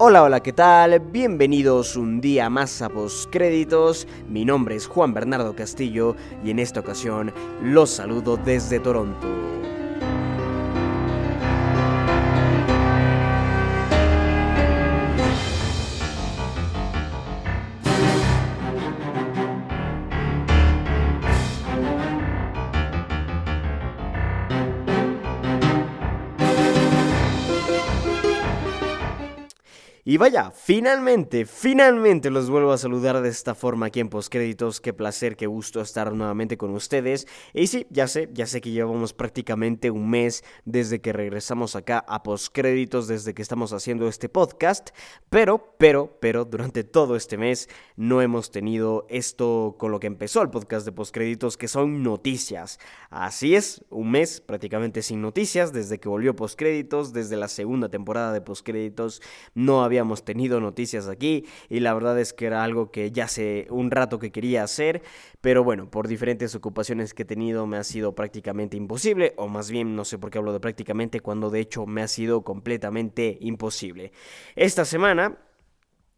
Hola, hola, ¿qué tal? Bienvenidos un día más a Postcréditos. Mi nombre es Juan Bernardo Castillo y en esta ocasión los saludo desde Toronto. Y vaya, finalmente, finalmente los vuelvo a saludar de esta forma aquí en Postcréditos. Qué placer, qué gusto estar nuevamente con ustedes. Y sí, ya sé, ya sé que llevamos prácticamente un mes desde que regresamos acá a Postcréditos, desde que estamos haciendo este podcast. Pero, pero, pero, durante todo este mes no hemos tenido esto con lo que empezó el podcast de Postcréditos, que son noticias. Así es, un mes prácticamente sin noticias desde que volvió Postcréditos, desde la segunda temporada de Postcréditos. No había habíamos tenido noticias aquí y la verdad es que era algo que ya hace un rato que quería hacer, pero bueno, por diferentes ocupaciones que he tenido me ha sido prácticamente imposible, o más bien no sé por qué hablo de prácticamente cuando de hecho me ha sido completamente imposible. Esta semana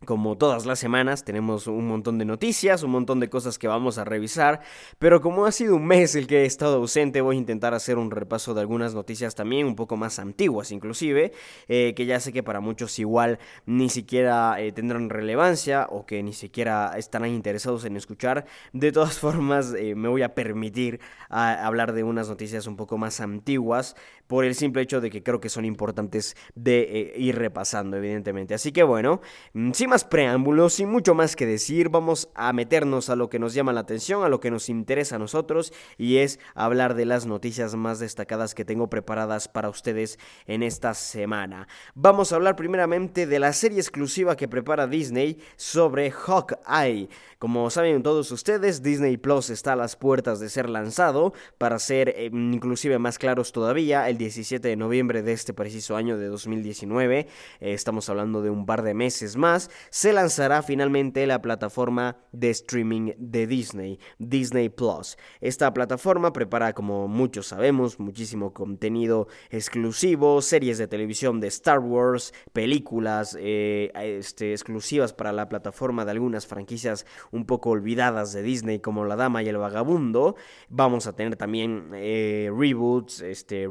como todas las semanas tenemos un montón de noticias, un montón de cosas que vamos a revisar, pero como ha sido un mes el que he estado ausente, voy a intentar hacer un repaso de algunas noticias también, un poco más antiguas inclusive, eh, que ya sé que para muchos igual ni siquiera eh, tendrán relevancia o que ni siquiera estarán interesados en escuchar. De todas formas, eh, me voy a permitir hablar de unas noticias un poco más antiguas por el simple hecho de que creo que son importantes de ir repasando, evidentemente. Así que bueno, mm, sin más preámbulos, sin mucho más que decir, vamos a meternos a lo que nos llama la atención, a lo que nos interesa a nosotros, y es hablar de las noticias más destacadas que tengo preparadas para ustedes en esta semana. Vamos a hablar primeramente de la serie exclusiva que prepara Disney sobre Hawkeye. Como saben todos ustedes, Disney Plus está a las puertas de ser lanzado, para ser eh, inclusive más claros todavía, el 17 de noviembre de este preciso año de 2019, eh, estamos hablando de un par de meses más, se lanzará finalmente la plataforma de streaming de Disney, Disney Plus. Esta plataforma prepara, como muchos sabemos, muchísimo contenido exclusivo, series de televisión de Star Wars, películas eh, este, exclusivas para la plataforma de algunas franquicias un poco olvidadas de Disney como La Dama y el Vagabundo. Vamos a tener también eh, reboots, este,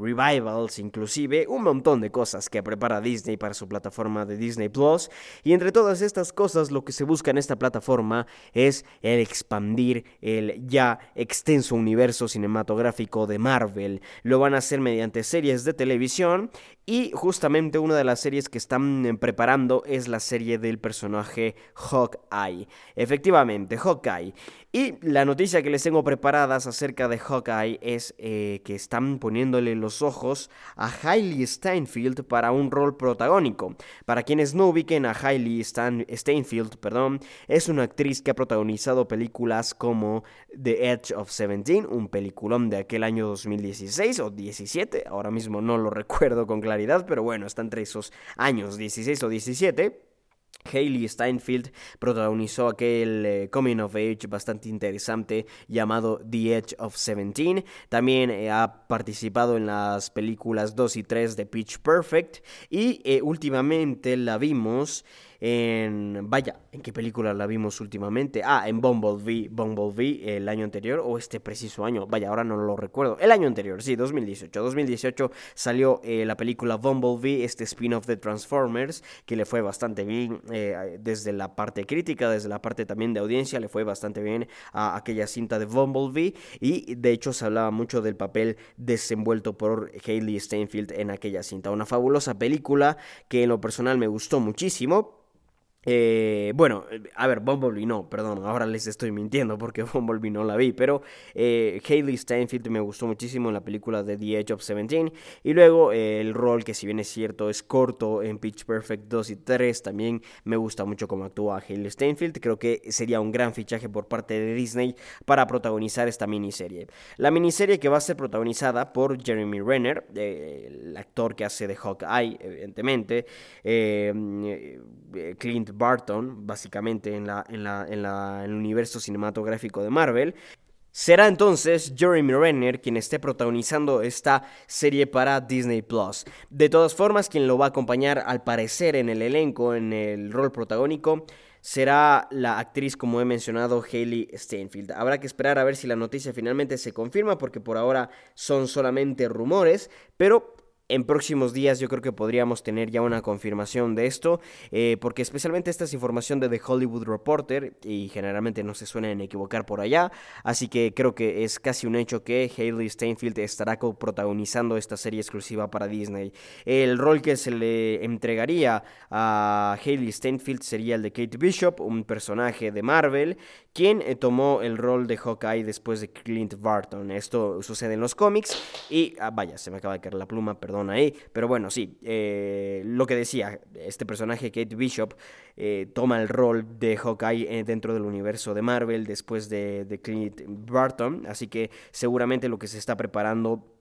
inclusive un montón de cosas que prepara Disney para su plataforma de Disney Plus. Y entre todas estas cosas lo que se busca en esta plataforma es el expandir el ya extenso universo cinematográfico de Marvel. Lo van a hacer mediante series de televisión y justamente una de las series que están eh, preparando es la serie del personaje Hawkeye. Efectivamente, Hawkeye. Y la noticia que les tengo preparadas acerca de Hawkeye es eh, que están poniéndole los ojos a Hailey Steinfeld para un rol protagónico. Para quienes no ubiquen a Hailey Steinfeld, perdón, es una actriz que ha protagonizado películas como The Edge of Seventeen, un peliculón de aquel año 2016 o 17, ahora mismo no lo recuerdo con claridad pero bueno, está entre esos años, 16 o 17. Hayley Steinfeld protagonizó aquel eh, coming of age bastante interesante llamado The Edge of Seventeen. También eh, ha participado en las películas 2 y 3 de Pitch Perfect. Y eh, últimamente la vimos en... Vaya, ¿en qué película la vimos últimamente? Ah, en Bumblebee, Bumblebee el año anterior o este preciso año. Vaya, ahora no lo recuerdo. El año anterior, sí, 2018. 2018 salió eh, la película Bumblebee, este spin-off de Transformers, que le fue bastante bien eh, desde la parte crítica, desde la parte también de audiencia, le fue bastante bien a aquella cinta de Bumblebee. Y de hecho se hablaba mucho del papel desenvuelto por Hayley Steinfeld en aquella cinta. Una fabulosa película que en lo personal me gustó muchísimo. Eh, bueno, a ver, Bumblebee no, perdón, ahora les estoy mintiendo porque Bumblebee no la vi, pero eh, Hayley Steinfeld me gustó muchísimo en la película de The Edge of Seventeen y luego eh, el rol que si bien es cierto es corto en Pitch Perfect 2 y 3 también me gusta mucho cómo actúa Hayley Steinfeld, creo que sería un gran fichaje por parte de Disney para protagonizar esta miniserie. La miniserie que va a ser protagonizada por Jeremy Renner, el actor que hace de Hawkeye, evidentemente, Clint Barton, básicamente en, la, en, la, en, la, el universo cinematográfico de Marvel. Será entonces Jeremy Renner quien esté protagonizando esta serie para Disney Plus. De todas formas, quien lo va a acompañar al parecer en el elenco, en el rol protagónico, será la actriz, como he mencionado, Hailey Steinfeld. Habrá que esperar a ver si la noticia finalmente se confirma, porque por ahora son solamente rumores, pero en próximos días yo creo que podríamos tener ya una confirmación de esto, eh, porque especialmente esta es información de The Hollywood Reporter y generalmente no se suelen equivocar por allá, así que creo que es casi un hecho que Hailey Steinfeld estará protagonizando esta serie exclusiva para Disney. El rol que se le entregaría a Hailey Steinfeld sería el de Kate Bishop, un personaje de Marvel, quien eh, tomó el rol de Hawkeye después de Clint Barton. Esto sucede en los cómics y, ah, vaya, se me acaba de caer la pluma, perdón ahí. Pero bueno, sí, eh, lo que decía, este personaje, Kate Bishop, eh, toma el rol de Hawkeye eh, dentro del universo de Marvel después de, de Clint Barton. Así que seguramente lo que se está preparando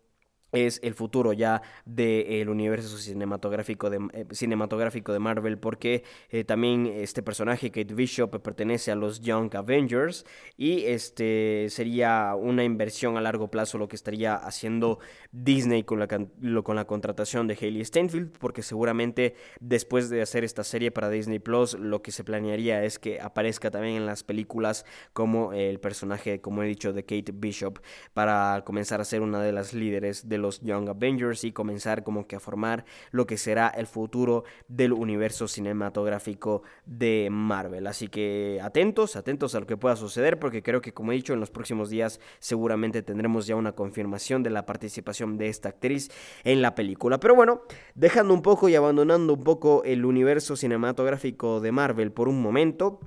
es el futuro ya del universo cinematográfico de, eh, cinematográfico de Marvel porque eh, también este personaje Kate Bishop pertenece a los Young Avengers y este sería una inversión a largo plazo lo que estaría haciendo Disney con la, con la contratación de Hailey Steinfeld porque seguramente después de hacer esta serie para Disney Plus lo que se planearía es que aparezca también en las películas como el personaje como he dicho de Kate Bishop para comenzar a ser una de las líderes de los Young Avengers y comenzar como que a formar lo que será el futuro del universo cinematográfico de Marvel. Así que atentos, atentos a lo que pueda suceder porque creo que como he dicho en los próximos días seguramente tendremos ya una confirmación de la participación de esta actriz en la película. Pero bueno, dejando un poco y abandonando un poco el universo cinematográfico de Marvel por un momento,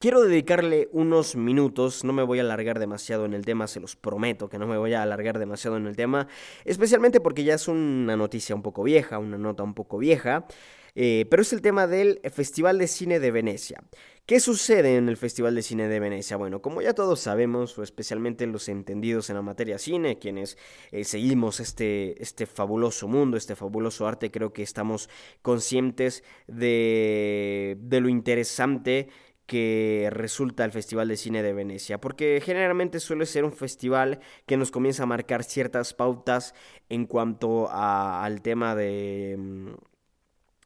Quiero dedicarle unos minutos, no me voy a alargar demasiado en el tema, se los prometo que no me voy a alargar demasiado en el tema, especialmente porque ya es una noticia un poco vieja, una nota un poco vieja, eh, pero es el tema del Festival de Cine de Venecia. ¿Qué sucede en el Festival de Cine de Venecia? Bueno, como ya todos sabemos, o especialmente los entendidos en la materia cine, quienes eh, seguimos este, este fabuloso mundo, este fabuloso arte, creo que estamos conscientes de, de lo interesante que resulta el Festival de Cine de Venecia, porque generalmente suele ser un festival que nos comienza a marcar ciertas pautas en cuanto al tema de... Mm,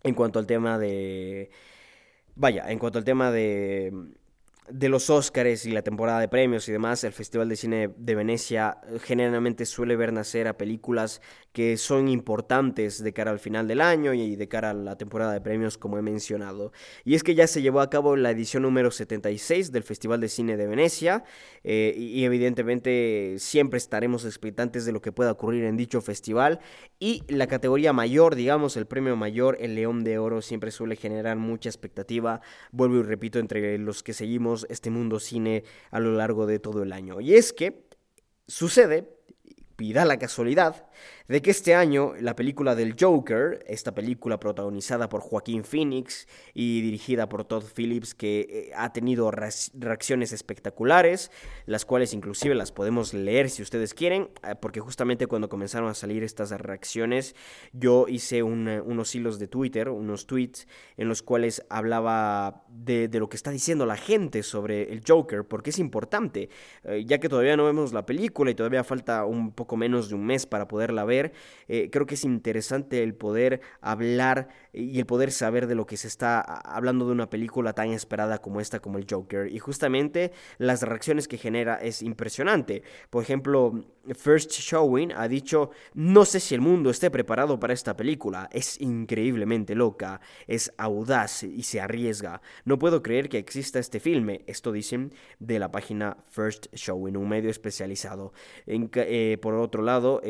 en cuanto al tema de... Vaya, en cuanto al tema de de los Óscares y la temporada de premios y demás, el Festival de Cine de Venecia eh, generalmente suele ver nacer a películas que son importantes de cara al final del año y de cara a la temporada de premios, como he mencionado. Y es que ya se llevó a cabo la edición número 76 del Festival de Cine de Venecia, eh, y evidentemente siempre estaremos expectantes de lo que pueda ocurrir en dicho festival. Y la categoría mayor, digamos, el premio mayor, el León de Oro, siempre suele generar mucha expectativa, vuelvo y repito, entre los que seguimos este mundo cine a lo largo de todo el año. Y es que sucede y da la casualidad de que este año la película del Joker, esta película protagonizada por Joaquín Phoenix y dirigida por Todd Phillips, que eh, ha tenido reacciones espectaculares, las cuales inclusive las podemos leer si ustedes quieren, eh, porque justamente cuando comenzaron a salir estas reacciones, yo hice unos hilos de Twitter, unos tweets, en los cuales hablaba de, lo que está diciendo la gente sobre el Joker, porque es importante, eh, ya que todavía no vemos la película y todavía falta un poco menos de un mes para poderla ver eh, creo que es interesante el poder hablar y el poder saber de lo que se está hablando de una película tan esperada como esta, como el Joker. Y justamente las reacciones que genera es impresionante. Por ejemplo, First Showing ha dicho, no sé si el mundo esté preparado para esta película. Es increíblemente loca, es audaz y se arriesga. No puedo creer que exista este filme. Esto dicen de la página First Showing, un medio especializado. Eh, por otro lado,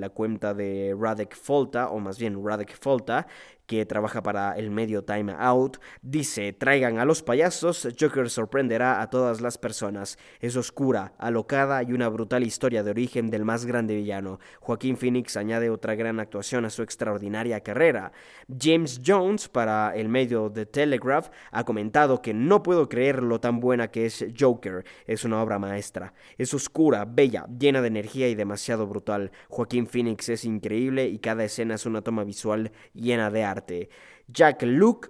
la cuenta de Radek Folta, o más bien Radek Folta, que trabaja para el medio Time Out, dice, traigan a los payasos, Joker sorprenderá a todas las personas. Es oscura, alocada y una brutal historia de origen del más grande villano. Joaquín Phoenix añade otra gran actuación a su extraordinaria carrera. James Jones, para el medio The Telegraph, ha comentado que no puedo creer lo tan buena que es Joker. Es una obra maestra. Es oscura, bella, llena de energía y demasiado brutal. Joaquín Phoenix es increíble y cada escena es una toma visual llena de arte. Jack Luke,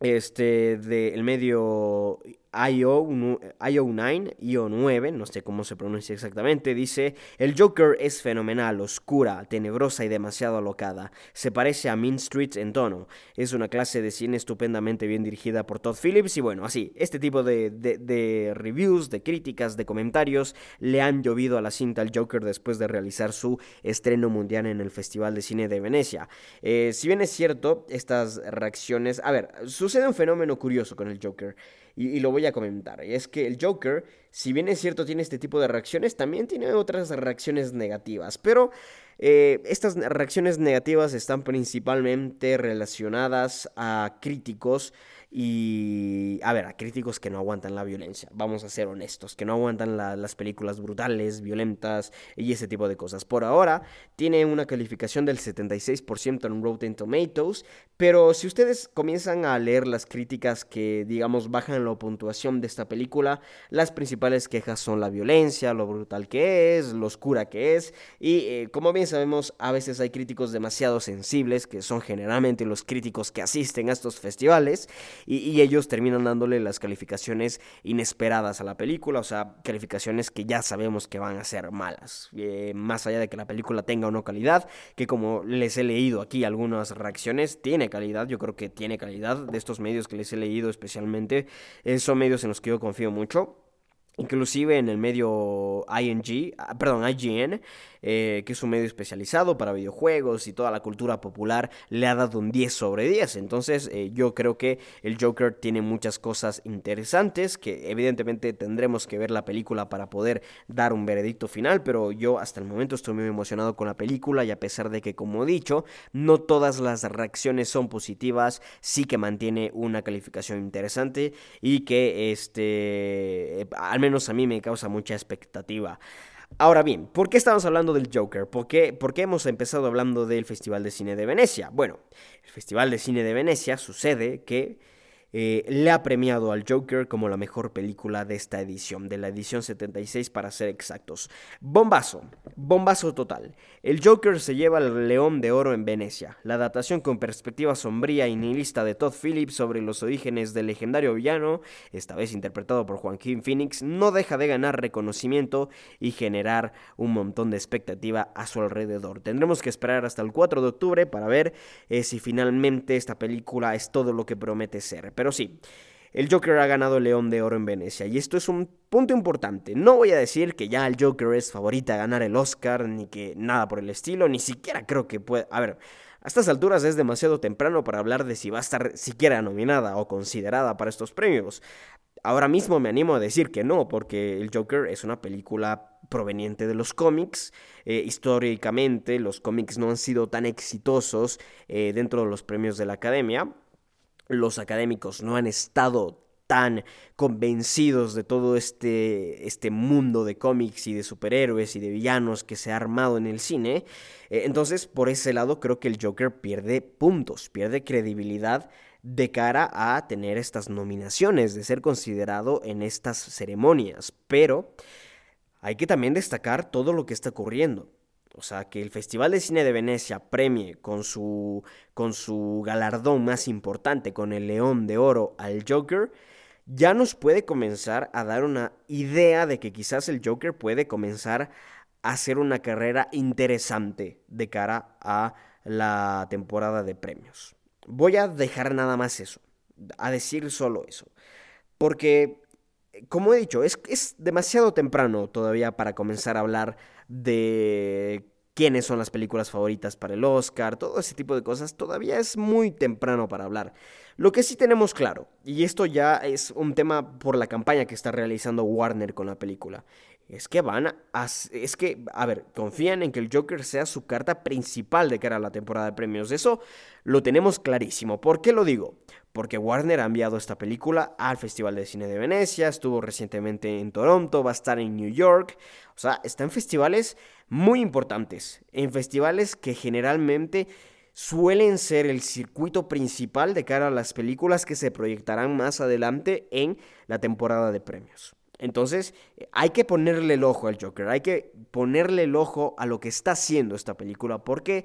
este, del medio IO9, IO9, no sé cómo se pronuncia exactamente, dice, el Joker es fenomenal, oscura, tenebrosa y demasiado alocada. Se parece a Mean Street en tono. Es una clase de cine estupendamente bien dirigida por Todd Phillips y bueno, así, este tipo de, de reviews, de críticas, de comentarios le han llovido a la cinta al Joker después de realizar su estreno mundial en el Festival de Cine de Venecia. Eh, si bien es cierto, estas reacciones... A ver, sucede un fenómeno curioso con el Joker y, lo voy a comentar. Y es que el Joker, si bien es cierto tiene este tipo de reacciones, también tiene otras reacciones negativas. Pero eh, estas reacciones negativas están principalmente relacionadas a críticos y, a ver, a críticos que no aguantan la violencia, vamos a ser honestos, que no aguantan las películas brutales, violentas y ese tipo de cosas. Por ahora, tiene una calificación del 76% en Rotten Tomatoes, pero si ustedes comienzan a leer las críticas que, digamos, bajan la puntuación de esta película, las principales quejas son la violencia, lo brutal que es, lo oscura que es, y eh, como bien sabemos, a veces hay críticos demasiado sensibles, que son generalmente los críticos que asisten a estos festivales, y, ellos terminan dándole las calificaciones inesperadas a la película, o sea, calificaciones que ya sabemos que van a ser malas, eh, más allá de que la película tenga o no calidad, que como les he leído aquí algunas reacciones, tiene calidad, yo creo que tiene calidad de estos medios que les he leído especialmente, eh, son medios en los que yo confío mucho. Inclusive en el medio ING, ah, perdón, IGN, eh, que es un medio especializado para videojuegos y toda la cultura popular, le ha dado un 10 sobre 10. Entonces eh, yo creo que el Joker tiene muchas cosas interesantes, que evidentemente tendremos que ver la película para poder dar un veredicto final, pero yo hasta el momento estoy muy emocionado con la película y a pesar de que, como he dicho, no todas las reacciones son positivas, sí que mantiene una calificación interesante y que este, al menos a mí me causa mucha expectativa. Ahora bien, ¿por qué estamos hablando del Joker? ¿Por qué, ¿Por qué, hemos empezado hablando del Festival de Cine de Venecia? Bueno, el Festival de Cine de Venecia sucede que eh, le ha premiado al Joker como la mejor película de esta edición, de la edición 76 para ser exactos. Bombazo, bombazo total. El Joker se lleva el León de Oro en Venecia. La adaptación con perspectiva sombría y nihilista de Todd Phillips sobre los orígenes del legendario villano, esta vez interpretado por Joaquín Phoenix, no deja de ganar reconocimiento y generar un montón de expectativa a su alrededor. Tendremos que esperar hasta el 4 de octubre para ver eh, si finalmente esta película es todo lo que promete ser. Pero sí, el Joker ha ganado el León de Oro en Venecia y esto es un punto importante. No voy a decir que ya el Joker es favorita a ganar el Oscar ni que nada por el estilo, ni siquiera creo que pueda... A ver, a estas alturas es demasiado temprano para hablar de si va a estar siquiera nominada o considerada para estos premios. Ahora mismo me animo a decir que no, porque el Joker es una película proveniente de los cómics. Eh, históricamente los cómics no han sido tan exitosos eh, dentro de los premios de la academia los académicos no han estado tan convencidos de todo este, este mundo de cómics y de superhéroes y de villanos que se ha armado en el cine. Eh, entonces, por ese lado, creo que el Joker pierde puntos, pierde credibilidad de cara a tener estas nominaciones, de ser considerado en estas ceremonias. Pero hay que también destacar todo lo que está ocurriendo. O sea, que el Festival de Cine de Venecia premie con su, con su galardón más importante, con el León de Oro al Joker, ya nos puede comenzar a dar una idea de que quizás el Joker puede comenzar a hacer una carrera interesante de cara a la temporada de premios. Voy a dejar nada más eso, a decir solo eso. Porque, como he dicho, es, es demasiado temprano todavía para comenzar a hablar de quiénes son las películas favoritas para el Oscar, todo ese tipo de cosas, todavía es muy temprano para hablar. Lo que sí tenemos claro, y esto ya es un tema por la campaña que está realizando Warner con la película, es que van a... Es que, a ver, confían en que el Joker sea su carta principal de cara a la temporada de premios. Eso lo tenemos clarísimo. ¿Por qué lo digo? Porque Warner ha enviado esta película al Festival de Cine de Venecia, estuvo recientemente en Toronto, va a estar en New York. O sea, está en festivales muy importantes, en festivales que generalmente suelen ser el circuito principal de cara a las películas que se proyectarán más adelante en la temporada de premios. Entonces, hay que ponerle el ojo al Joker, hay que ponerle el ojo a lo que está haciendo esta película, porque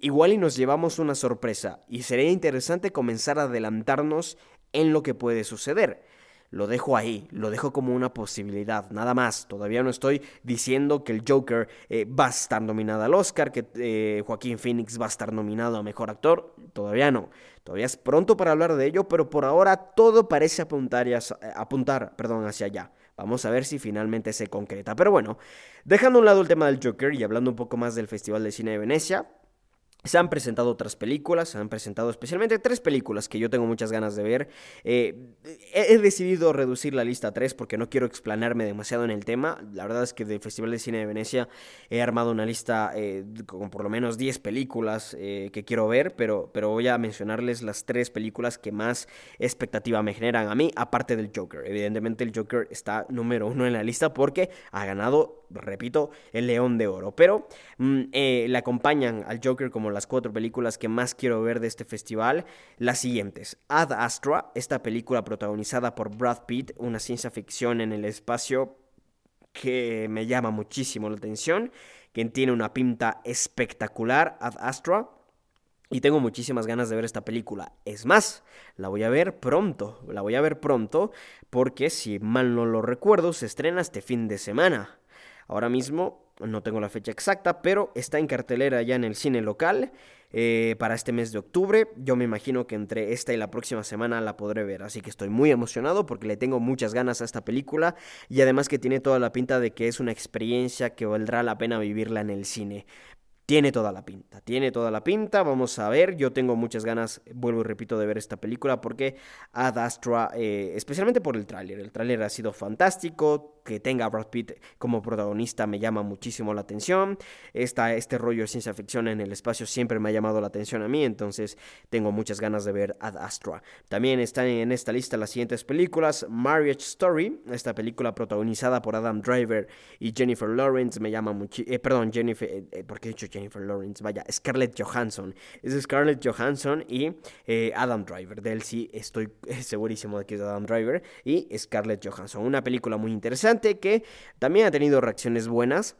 igual y nos llevamos una sorpresa y sería interesante comenzar a adelantarnos en lo que puede suceder. lo dejo ahí, lo dejo como una posibilidad, nada más. Todavía no estoy diciendo que el Joker eh, va a estar nominado al Oscar, que eh, Joaquín Phoenix va a estar nominado a Mejor Actor, todavía no. Todavía es pronto para hablar de ello, pero por ahora todo parece apuntar, apuntar perdón, hacia allá. Vamos a ver si finalmente se concreta. Pero bueno, dejando a un lado el tema del Joker y hablando un poco más del Festival de Cine de Venecia, se han presentado otras películas, se han presentado especialmente tres películas que yo tengo muchas ganas de ver. Eh, he decidido reducir la lista a tres porque no quiero explanarme demasiado en el tema. La verdad es que del Festival de Cine de Venecia he armado una lista eh, con por lo menos 10 películas eh, que quiero ver, pero, pero voy a mencionarles las tres películas que más expectativa me generan a mí, aparte del Joker. Evidentemente el Joker está número uno en la lista porque ha ganado, repito, el León de Oro. Pero mm, le acompañan al Joker como las cuatro películas que más quiero ver de este festival, las siguientes. Ad Astra, esta película protagonizada por Brad Pitt, una ciencia ficción en el espacio que me llama muchísimo la atención, que tiene una pinta espectacular, Ad Astra. Y tengo muchísimas ganas de ver esta película. Es más, la voy a ver pronto. La voy a ver pronto porque, si mal no lo recuerdo, se estrena este fin de semana. Ahora mismo no tengo la fecha exacta, pero está en cartelera ya en el cine local eh, para este mes de octubre. Yo me imagino que entre esta y la próxima semana la podré ver, así que estoy muy emocionado porque le tengo muchas ganas a esta película y además que tiene toda la pinta de que es una experiencia que valdrá la pena vivirla en el cine. Tiene toda la pinta, tiene toda la pinta, vamos a ver, yo tengo muchas ganas, vuelvo y repito, de ver esta película porque Ad Astra, eh, especialmente por el tráiler, el tráiler ha sido fantástico, que tenga a Brad Pitt como protagonista me llama muchísimo la atención. Esta, este rollo de ciencia ficción en el espacio siempre me ha llamado la atención a mí, entonces tengo muchas ganas de ver Ad Astra. También están en esta lista las siguientes películas: Marriage Story, esta película protagonizada por Adam Driver y Jennifer Lawrence, me llama muchísimo. Eh, perdón, Jennifer, eh, eh, ¿por qué he dicho Jennifer Lawrence? Vaya, Scarlett Johansson. Es Scarlett Johansson y Adam Driver. De él sí estoy segurísimo de que es Adam Driver y Scarlett Johansson. Una película muy interesante que también ha tenido reacciones buenas.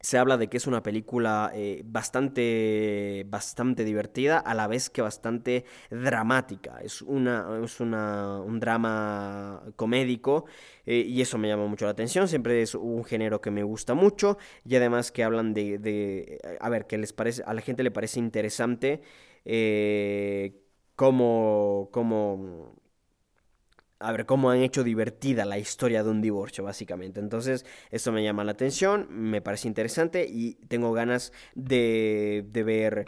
Se habla de que es una película eh, bastante, bastante divertida, a la vez que bastante dramática. Es, una, es una, un drama comédico eh, y eso me llama mucho la atención. Siempre es un género que me gusta mucho y además que hablan de, de a ver, que les parece, a la gente le parece interesante eh, cómo, cómo a ver cómo han hecho divertida la historia de un divorcio, básicamente. Entonces, esto me llama la atención, me parece interesante y tengo ganas de, de ver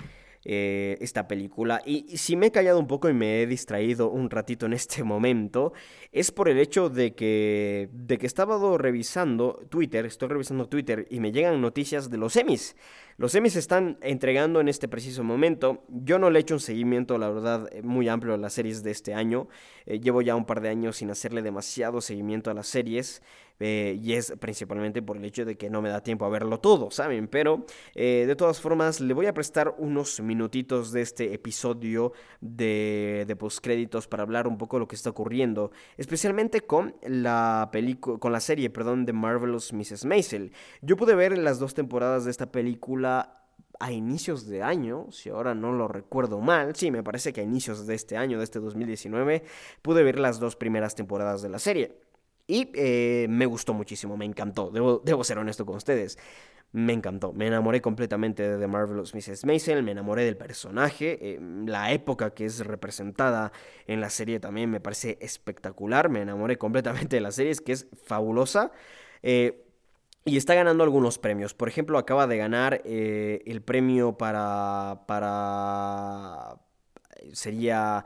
eh, esta película. Y, si me he callado un poco y me he distraído un ratito en este momento, es por el hecho de que, de que estaba revisando Twitter, estoy revisando Twitter y me llegan noticias de los Emmys. Los Emmys se están entregando en este preciso momento. Yo no le he hecho un seguimiento, la verdad, muy amplio a las series de este año. Eh, llevo ya un par de años sin hacerle demasiado seguimiento a las series. Eh, y es principalmente por el hecho de que no me da tiempo a verlo todo, ¿saben? Pero eh, de todas formas, le voy a prestar unos minutitos de este episodio de, de postcréditos para hablar un poco de lo que está ocurriendo, especialmente con la película, con la serie, perdón, de Marvelous Mrs. Maisel. Yo pude ver las dos temporadas de esta película a inicios de año, si ahora no lo recuerdo mal, sí, me parece que a inicios de este año, de este 2019, pude ver las dos primeras temporadas de la serie. Y eh, me gustó muchísimo, me encantó, debo, debo, ser honesto con ustedes. Me encantó, me enamoré completamente de The Marvelous Mrs. Maisel, me enamoré del personaje, eh, la época que es representada en la serie también me parece espectacular, me enamoré completamente de la serie, es que es fabulosa. Eh, y está ganando algunos premios. Por ejemplo, acaba de ganar eh, el premio para. para. Sería.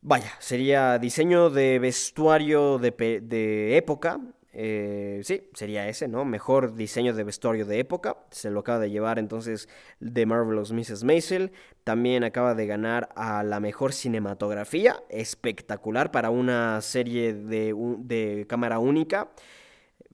Vaya, sería diseño de vestuario de, de época. Eh, sí, sería ese, ¿no? Mejor diseño de vestuario de época. Se lo acaba de llevar entonces de Marvelous Mrs. Maisel. También acaba de ganar a la mejor cinematografía. Espectacular para una serie de, de cámara única.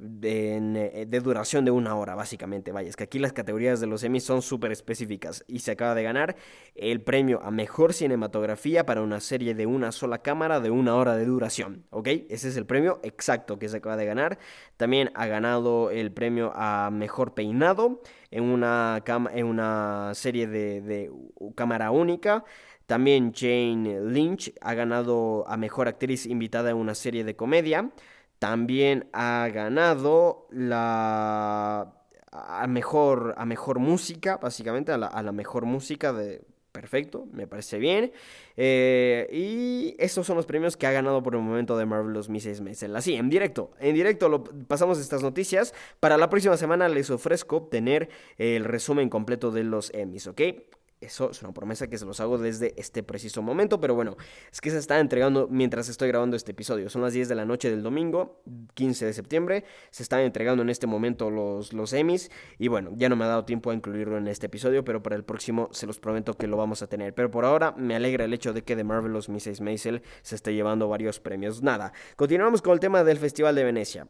Eh, de, duración de una hora, básicamente. Vaya, es que aquí las categorías de los Emmys son súper específicas. Y se acaba de ganar el premio a mejor cinematografía para una serie de una sola cámara de una hora de duración. ¿Ok? Ese es el premio exacto que se acaba de ganar. También ha ganado el premio a mejor peinado en una, en una serie de, de cámara única. También Jane Lynch ha ganado a Mejor Actriz Invitada en una serie de comedia. También ha ganado la a mejor, a mejor música, básicamente, a la, a la mejor música de, perfecto, me parece bien. Eh, y estos son los premios que ha ganado por el momento de Marvelous Mrs. Maisel. Así, en directo, en directo lo, pasamos estas noticias. Para la próxima semana les ofrezco obtener el resumen completo de los Emmys, ¿ok? Eso es una promesa que se los hago desde este preciso momento, pero bueno, es que se está entregando mientras estoy grabando este episodio. Son las 10 de la noche del domingo, 15 de septiembre. Se están entregando en este momento los, los Emmys. Y bueno, ya no me ha dado tiempo a incluirlo en este episodio, pero para el próximo se los prometo que lo vamos a tener. Pero por ahora me alegra el hecho de que The Marvelous Mrs. Maisel se esté llevando varios premios. Nada, continuamos con el tema del Festival de Venecia.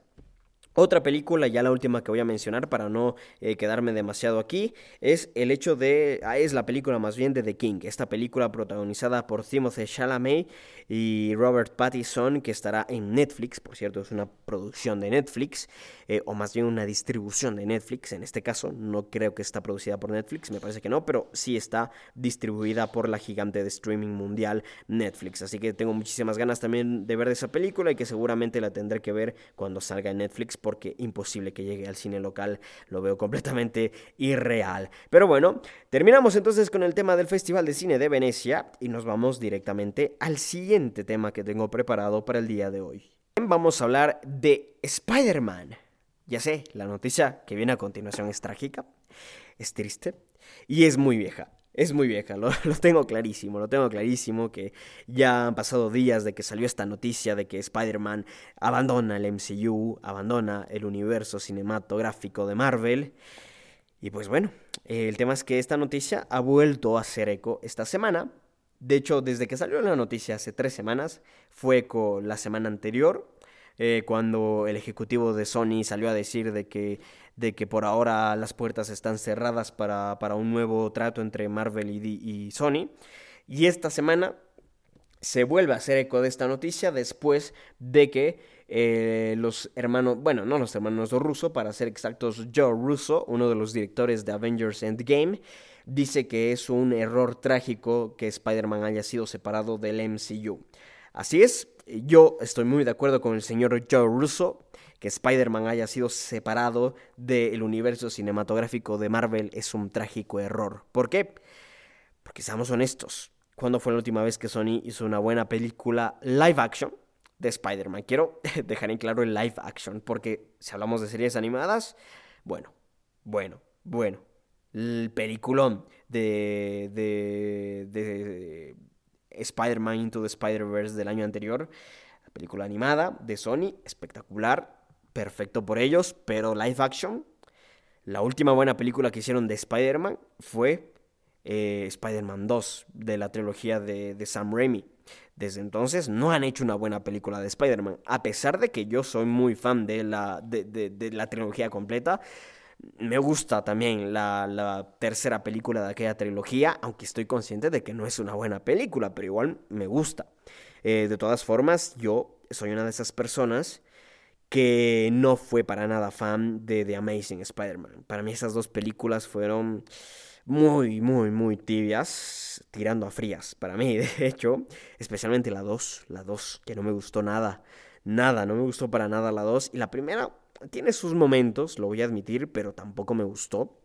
Otra película, ya la última que voy a mencionar para no eh, quedarme demasiado aquí, es el hecho de, ah, es la película más bien de The King, esta película protagonizada por Timothée Chalamet y Robert Pattinson que estará en Netflix, por cierto es una producción de Netflix, eh, o más bien una distribución de Netflix en este caso, no creo que está producida por Netflix, me parece que no, pero sí está distribuida por la gigante de streaming mundial Netflix, así que tengo muchísimas ganas también de ver esa película y que seguramente la tendré que ver cuando salga en Netflix porque imposible que llegue al cine local, lo veo completamente irreal. Pero bueno, terminamos entonces con el tema del Festival de Cine de Venecia y nos vamos directamente al siguiente tema que tengo preparado para el día de hoy. Vamos a hablar de Spider-Man. Ya sé, la noticia que viene a continuación es trágica, es triste y es muy vieja. Es muy vieja, lo, tengo clarísimo, lo tengo clarísimo que ya han pasado días de que salió esta noticia de que Spider-Man abandona el MCU, abandona el universo cinematográfico de Marvel. Y pues bueno, el tema es que esta noticia ha vuelto a hacer eco esta semana. De hecho, desde que salió la noticia hace tres semanas, fue eco la semana anterior, eh, cuando el ejecutivo de Sony salió a decir de que de que por ahora las puertas están cerradas para, un nuevo trato entre Marvel y, Sony. Y esta semana se vuelve a hacer eco de esta noticia después de que eh, los hermanos, bueno, no los hermanos Russo, para ser exactos, Joe Russo, uno de los directores de Avengers Endgame, dice que es un error trágico que Spider-Man haya sido separado del MCU. Así es, yo estoy muy de acuerdo con el señor Joe Russo que Spider-Man haya sido separado del universo cinematográfico de Marvel es un trágico error. ¿Por qué? Porque seamos honestos. ¿Cuándo fue la última vez que Sony hizo una buena película live action de Spider-Man? Quiero dejar en claro el live action, porque si hablamos de series animadas, bueno, bueno, bueno. El peliculón de, de, de Spider-Man Into the Spider-Verse del año anterior, película animada de Sony, espectacular, perfecto por ellos, pero live action, la última buena película que hicieron de Spider-Man fue eh, Spider-Man 2 de la trilogía de, Sam Raimi. Desde entonces no han hecho una buena película de Spider-Man. A pesar de que yo soy muy fan de la, de, la trilogía completa, me gusta también la, tercera película de aquella trilogía, aunque estoy consciente de que no es una buena película, pero igual me gusta. Eh, de todas formas, yo soy una de esas personas que no fue para nada fan de The Amazing Spider-Man. Para mí esas dos películas fueron muy, muy, muy tibias, tirando a frías. Para mí, de hecho, especialmente la 2, la 2, que no me gustó nada. Nada, no me gustó para nada la 2. Y la primera tiene sus momentos, lo voy a admitir, pero tampoco me gustó.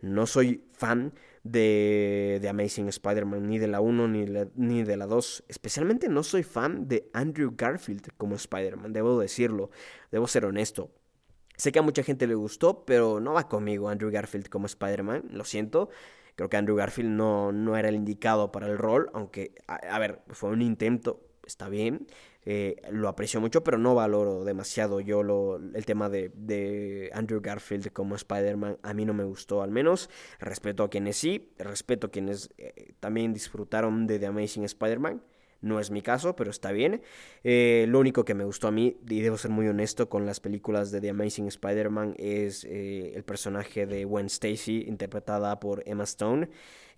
No soy fan de, de Amazing Spider-Man, ni de la 1 ni, ni de la 2. Especialmente no soy fan de Andrew Garfield como Spider-Man, debo decirlo, debo ser honesto. Sé que a mucha gente le gustó, pero no va conmigo Andrew Garfield como Spider-Man, lo siento. Creo que Andrew Garfield no, no era el indicado para el rol, aunque, a ver, fue un intento, está bien. Eh, lo aprecio mucho, pero no valoro demasiado yo lo, el tema de, Andrew Garfield como Spider-Man. A mí no me gustó, al menos. Respeto a quienes sí, respeto a quienes eh, también disfrutaron de The Amazing Spider-Man. No es mi caso, pero está bien. Eh, lo único que me gustó a mí, y debo ser muy honesto con las películas de The Amazing Spider-Man, es el personaje de Gwen Stacy, interpretada por Emma Stone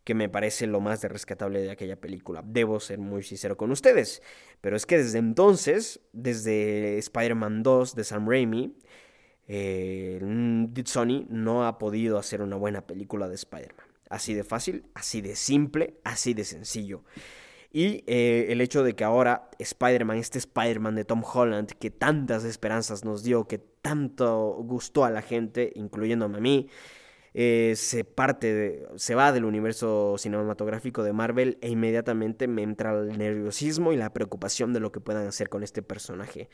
que me parece lo más de rescatable de aquella película. Debo ser muy sincero con ustedes. Pero es que desde entonces, desde Spider-Man 2 de Sam Raimi, eh, Sony no ha podido hacer una buena película de Spider-Man. Así de fácil, así de simple, así de sencillo. Y eh, el hecho de que ahora Spider-Man, este Spider-Man de Tom Holland, que tantas esperanzas nos dio, que tanto gustó a la gente, incluyéndome a mí, eh, se parte, se va del universo cinematográfico de Marvel e inmediatamente me entra el nerviosismo y la preocupación de lo que puedan hacer con este personaje.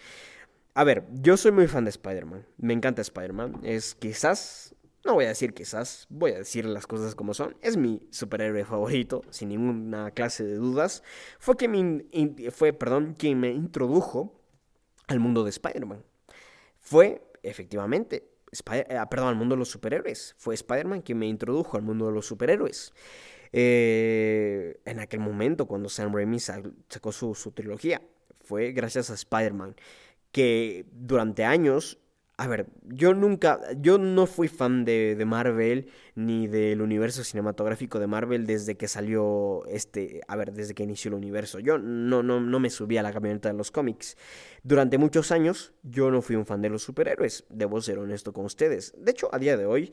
A ver, yo soy muy fan de Spider-Man, me encanta Spider-Man, es quizás, no voy a decir quizás, voy a decir las cosas como son, es mi superhéroe favorito, sin ninguna clase de dudas, fue, que me, fue perdón, quien me introdujo al mundo de Spider-Man. Fue, efectivamente, eh, ah, perdón, al mundo de los superhéroes. Fue Spider-Man quien me introdujo al mundo de los superhéroes. Eh, en aquel momento, cuando Sam Raimi sacó su, su trilogía, fue gracias a Spider-Man, que durante años a ver, yo nunca, yo no fui fan de, de, Marvel ni del universo cinematográfico de Marvel desde que salió este, a ver, desde que inició el universo. Yo no, no, no me subí a la camioneta de los cómics. Durante muchos años yo no fui un fan de los superhéroes, debo ser honesto con ustedes. De hecho, a día de hoy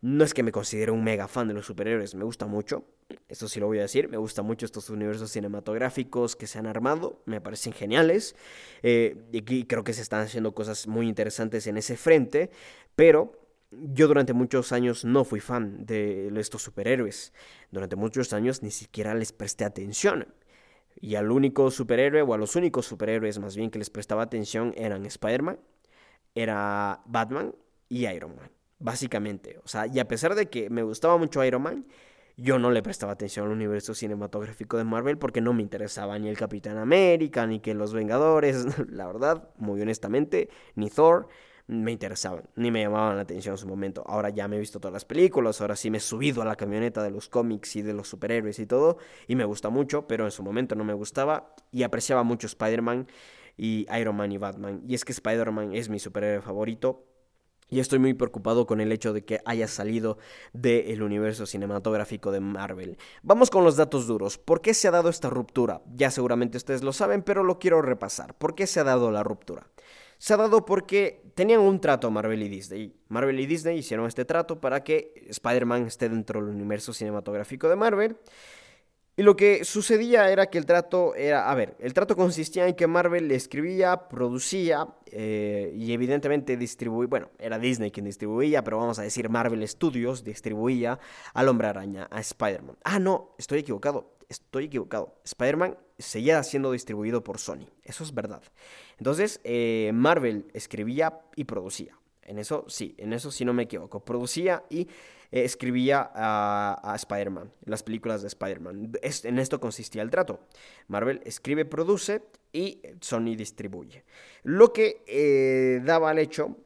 no es que me considere un mega fan de los superhéroes, me gusta mucho, esto sí lo voy a decir, me gusta mucho estos universos cinematográficos que se han armado, me parecen geniales, eh, y creo que se están haciendo cosas muy interesantes en ese frente, pero yo durante muchos años no fui fan de estos superhéroes, durante muchos años ni siquiera les presté atención. Y al único superhéroe, o a los únicos superhéroes más bien que les prestaba atención eran Spider-Man, era Batman y Iron Man básicamente. O sea, y a pesar de que me gustaba mucho Iron Man, yo no le prestaba atención al universo cinematográfico de Marvel porque no me interesaba ni el Capitán América, ni que los Vengadores, la verdad, muy honestamente, ni Thor me interesaban, ni me llamaban la atención en su momento. Ahora ya me he visto todas las películas, ahora sí me he subido a la camioneta de los cómics y de los superhéroes y todo, y me gusta mucho, pero en su momento no me gustaba y apreciaba mucho Spider-Man y Iron Man y Batman. Y es que Spider-Man es mi superhéroe favorito, y estoy muy preocupado con el hecho de que haya salido del universo cinematográfico de Marvel. Vamos con los datos duros. ¿Por qué se ha dado esta ruptura? Ya seguramente ustedes lo saben, pero lo quiero repasar. ¿Por qué se ha dado la ruptura? Se ha dado porque tenían un trato Marvel y Disney. Marvel y Disney hicieron este trato para que Spider-Man esté dentro del universo cinematográfico de Marvel. Y lo que sucedía era que el trato era, a ver, el trato consistía en que Marvel escribía, producía eh, y evidentemente distribuía, bueno, era Disney quien distribuía, pero vamos a decir Marvel Studios distribuía al hombre araña, a Spider-Man. Ah, no, estoy equivocado, estoy equivocado. Spider-Man seguía siendo distribuido por Sony, eso es verdad. Entonces, eh, Marvel escribía y producía. En eso sí, en eso sí no me equivoco. Producía y eh, escribía a, Spider-Man, las películas de Spider-Man. en esto consistía el trato. Marvel escribe, produce y Sony distribuye. Lo que eh, daba al hecho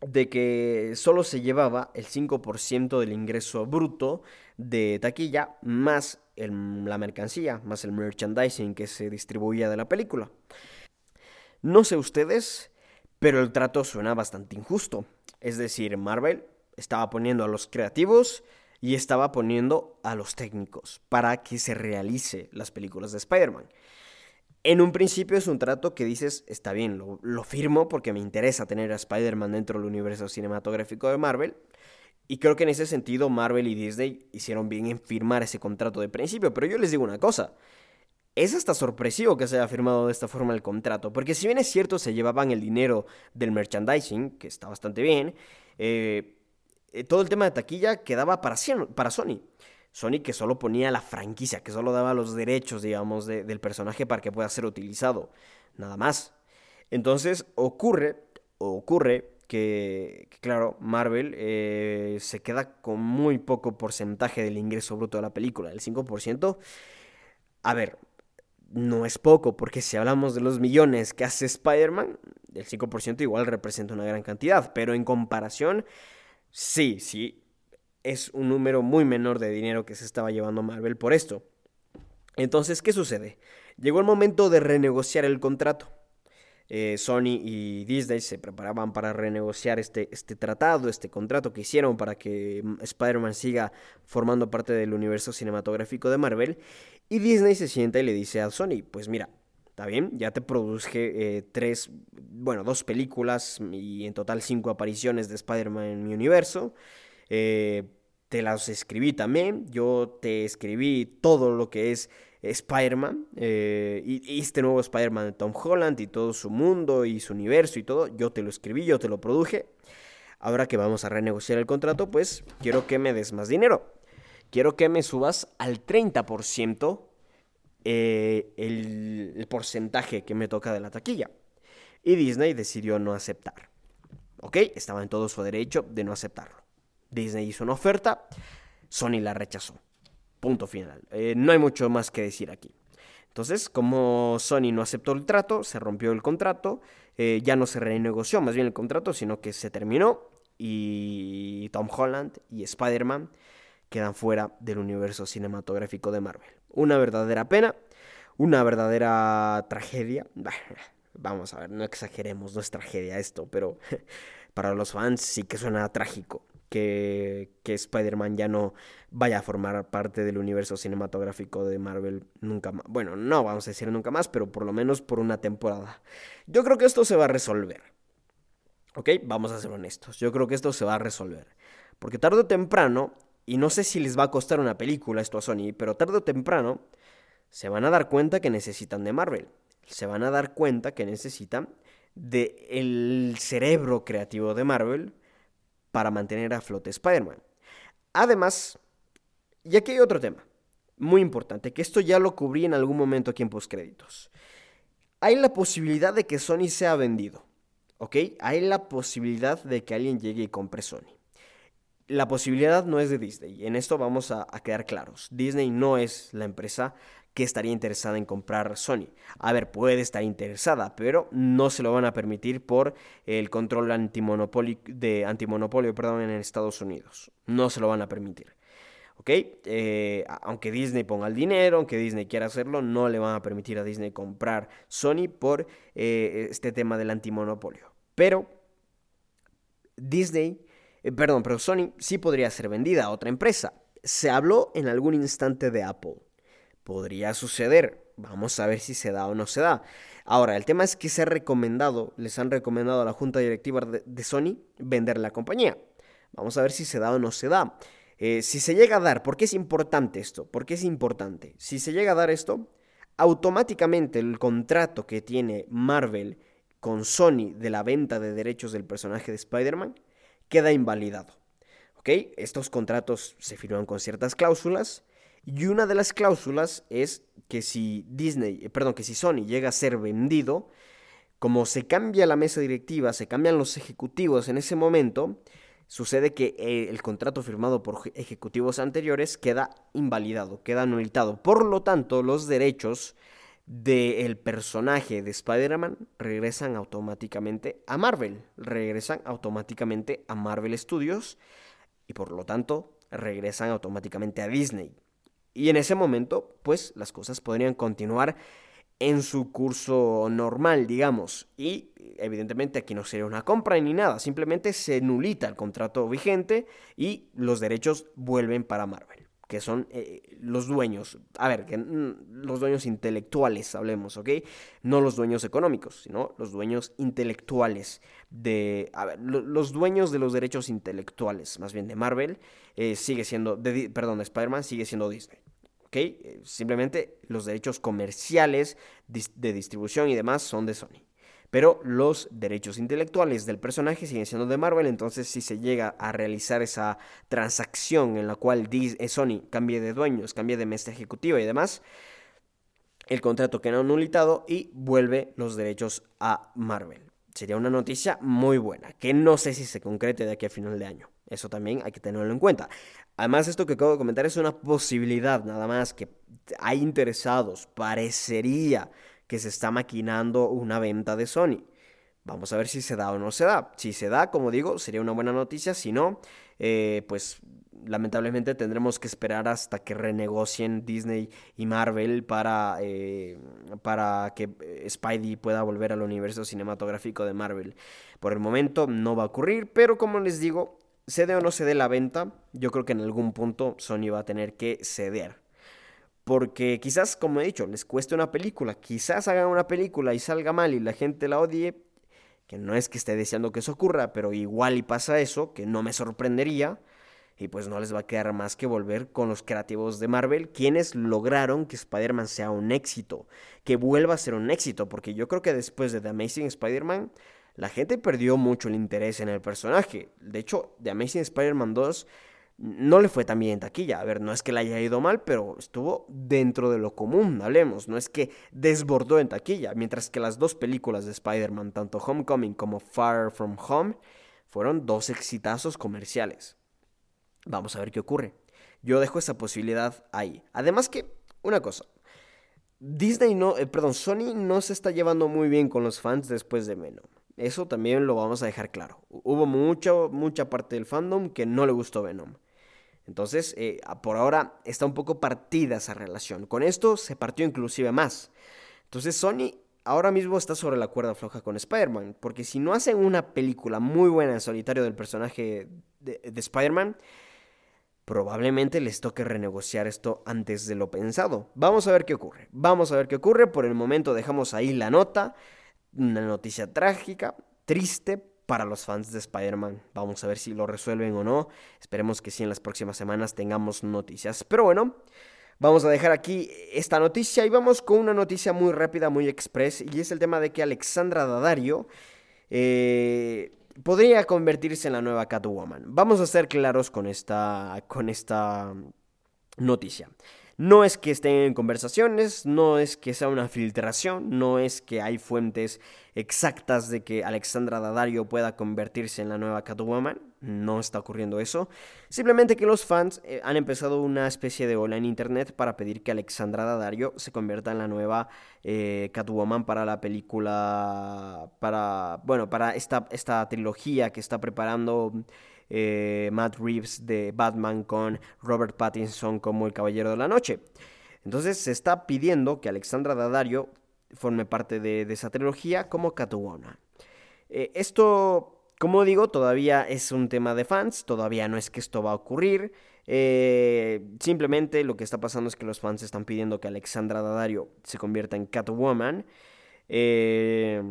de que solo se llevaba el 5% del ingreso bruto de taquilla más la mercancía, más el merchandising que se distribuía de la película. No sé ustedes, pero el trato suena bastante injusto. Es decir, Marvel estaba poniendo a los creativos y estaba poniendo a los técnicos para que se realice las películas de Spider-Man. En un principio es un trato que dices, está bien, lo, lo firmo porque me interesa tener a Spider-Man dentro del universo cinematográfico de Marvel. Y creo que en ese sentido Marvel y Disney hicieron bien en firmar ese contrato de principio. Pero yo les digo una cosa, es hasta sorpresivo que se haya firmado de esta forma el contrato, porque si bien es cierto se llevaban el dinero del merchandising, que está bastante bien, eh, eh, todo el tema de taquilla quedaba para, para Sony. Sony que solo ponía la franquicia, que solo daba los derechos, digamos, del personaje para que pueda ser utilizado. Nada más. Entonces ocurre, ocurre que, claro, Marvel eh, se queda con muy poco porcentaje del ingreso bruto de la película, el 5%. A ver, no es poco, porque si hablamos de los millones que hace Spider-Man, el 5% igual representa una gran cantidad, pero en comparación, sí, sí, es un número muy menor de dinero que se estaba llevando Marvel por esto. Entonces, ¿qué sucede? Llegó el momento de renegociar el contrato. Eh, Sony y Disney se preparaban para renegociar este, este tratado, este contrato que hicieron para que mm, Spider-Man siga formando parte del universo cinematográfico de Marvel. Y Disney se sienta y le dice a Sony, pues mira, está bien, ya te produje eh, tres, bueno, dos películas y en total cinco apariciones de Spider-Man en mi universo. Eh, te las escribí también. Yo te escribí todo lo que es Spider-Man eh, y, este nuevo Spider-Man de Tom Holland y todo su mundo y su universo y todo. Yo te lo escribí, yo te lo produje. Ahora que vamos a renegociar el contrato, pues quiero que me des más dinero. Quiero que me subas al 30% eh, el, porcentaje que me toca de la taquilla. Y Disney decidió no aceptar. ¿Ok? Estaba en todo su derecho de no aceptarlo. Disney hizo una oferta, Sony la rechazó. Punto final. Eh, no hay mucho más que decir aquí. Entonces, como Sony no aceptó el trato, se rompió el contrato, eh, ya no se renegoció más bien el contrato, sino que se terminó y Tom Holland y Spider-Man quedan fuera del universo cinematográfico de Marvel. Una verdadera pena, una verdadera tragedia. Vamos a ver, no exageremos, no es tragedia esto, pero para los fans sí que suena trágico que, que Spider-Man ya no vaya a formar parte del universo cinematográfico de Marvel nunca más. Bueno, no vamos a decir nunca más, pero por lo menos por una temporada. Yo creo que esto se va a resolver. ¿Ok? Vamos a ser honestos. Yo creo que esto se va a resolver. Porque tarde o temprano, y no sé si les va a costar una película esto a Sony, pero tarde o temprano se van a dar cuenta que necesitan de Marvel. Se van a dar cuenta que necesitan del el cerebro creativo de Marvel para mantener a flote Spider-Man. Además, y aquí hay otro tema muy importante, que esto ya lo cubrí en algún momento aquí en postcréditos. Hay la posibilidad de que Sony sea vendido, ¿ok? Hay la posibilidad de que alguien llegue y compre Sony. La posibilidad no es de Disney, en esto vamos a, quedar claros. Disney no es la empresa que estaría interesada en comprar Sony. A ver, puede estar interesada, pero no se lo van a permitir por el control antimonopolio, de antimonopolio perdón, en Estados Unidos. No se lo van a permitir. ¿Ok? Eh, aunque Disney ponga el dinero, aunque Disney quiera hacerlo, no le van a permitir a Disney comprar Sony por eh, este tema del antimonopolio. Pero Disney, eh, perdón, pero Sony sí podría ser vendida a otra empresa. Se habló en algún instante de Apple podría suceder. Vamos a ver si se da o no se da. Ahora, el tema es que se ha recomendado, les han recomendado a la junta directiva de, Sony vender la compañía. Vamos a ver si se da o no se da. Eh, si se llega a dar, ¿por qué es importante esto? ¿Por qué es importante? Si se llega a dar esto, automáticamente el contrato que tiene Marvel con Sony de la venta de derechos del personaje de Spider-Man queda invalidado. ¿Ok? Estos contratos se firman con ciertas cláusulas y una de las cláusulas es que si Disney, eh, perdón, que si Sony llega a ser vendido, como se cambia la mesa directiva, se cambian los ejecutivos en ese momento, sucede que eh, el contrato firmado por ejecutivos anteriores queda invalidado, queda anulitado. Por lo tanto, los derechos del personaje de Spider-Man regresan automáticamente a Marvel, regresan automáticamente a Marvel Studios y por lo tanto regresan automáticamente a Disney. Y en ese momento, pues las cosas podrían continuar en su curso normal, digamos. Y evidentemente aquí no sería una compra ni nada, simplemente se nulita el contrato vigente y los derechos vuelven para Marvel, que son eh, los dueños, a ver, mm, los dueños intelectuales, hablemos, ¿ok? No los dueños económicos, sino los dueños intelectuales de, a ver, los dueños de los derechos intelectuales, más bien de Marvel, eh, sigue siendo, de, perdón, de Spider-Man sigue siendo Disney. Eh, simplemente los derechos comerciales de distribución y demás son de Sony. Pero los derechos intelectuales del personaje siguen siendo de Marvel, entonces si se llega a realizar esa transacción en la cual eh, Sony cambie de dueños, cambie de mesa ejecutiva y demás, el contrato queda anulitado y vuelve los derechos a Marvel. Sería una noticia muy buena, que no sé si se concrete de aquí a final de año. Eso también hay que tenerlo en cuenta. Además, esto que acabo de comentar es una posibilidad nada más, que hay interesados, parecería que se está maquinando una venta de Sony. Vamos a ver si se da o no se da. Si se da, como digo, sería una buena noticia. Si no, eh, pues lamentablemente tendremos que esperar hasta que renegocien Disney y Marvel para, eh, para que eh, Spidey pueda volver al universo cinematográfico de Marvel. Por el momento no va a ocurrir, pero como les digo, cede o no cede la venta, yo creo que en algún punto Sony va a tener que ceder. Porque quizás, como he dicho, les cueste una película, quizás hagan una película y salga mal y la gente la odie, que no es que esté deseando que eso ocurra, pero igual y pasa eso, que no me sorprendería. Y pues no les va a quedar más que volver con los creativos de Marvel, quienes lograron que Spider-Man sea un éxito, que vuelva a ser un éxito, porque yo creo que después de The Amazing Spider-Man, la gente perdió mucho el interés en el personaje. De hecho, The Amazing Spider-Man 2 no le fue tan bien en taquilla. A ver, no es que le haya ido mal, pero estuvo dentro de lo común, hablemos. No es que desbordó en taquilla. Mientras que las dos películas de Spider-Man, tanto Homecoming como Far From Home, fueron dos exitazos comerciales. Vamos a ver qué ocurre. Yo dejo esa posibilidad ahí. Además que, una cosa. Disney no, eh, perdón, Sony no se está llevando muy bien con los fans después de Venom. Eso también lo vamos a dejar claro. Hubo mucha, mucha parte del fandom que no le gustó Venom. Entonces, eh, por ahora está un poco partida esa relación. Con esto se partió inclusive más. Entonces, Sony ahora mismo está sobre la cuerda floja con Spider-Man. Porque si no hacen una película muy buena en solitario del personaje de, de Spider-Man, probablemente les toque renegociar esto antes de lo pensado. Vamos a ver qué ocurre. Vamos a ver qué ocurre. Por el momento dejamos ahí la nota. Una noticia trágica, triste, para los fans de Spider-Man. Vamos a ver si lo resuelven o no. Esperemos que sí en las próximas semanas tengamos noticias. Pero bueno, vamos a dejar aquí esta noticia y vamos con una noticia muy rápida, muy express. Y es el tema de que Alexandra Daddario eh, podría convertirse en la nueva Catwoman. Vamos a ser claros con esta, con esta noticia. No es que estén en conversaciones, no es que sea una filtración, no es que hay fuentes exactas de que Alexandra Daddario pueda convertirse en la nueva Catwoman, no está ocurriendo eso. Simplemente que los fans eh, han empezado una especie de ola en internet para pedir que Alexandra Daddario se convierta en la nueva eh, Catwoman para la película, para, bueno, para esta, esta trilogía que está preparando eh, Matt Reeves de Batman con Robert Pattinson como el Caballero de la Noche. Entonces se está pidiendo que Alexandra Daddario forme parte de, esa trilogía como Catwoman. Eh, esto, como digo, todavía es un tema de fans, todavía no es que esto va a ocurrir. Eh, simplemente lo que está pasando es que los fans están pidiendo que Alexandra Daddario se convierta en Catwoman. Eh,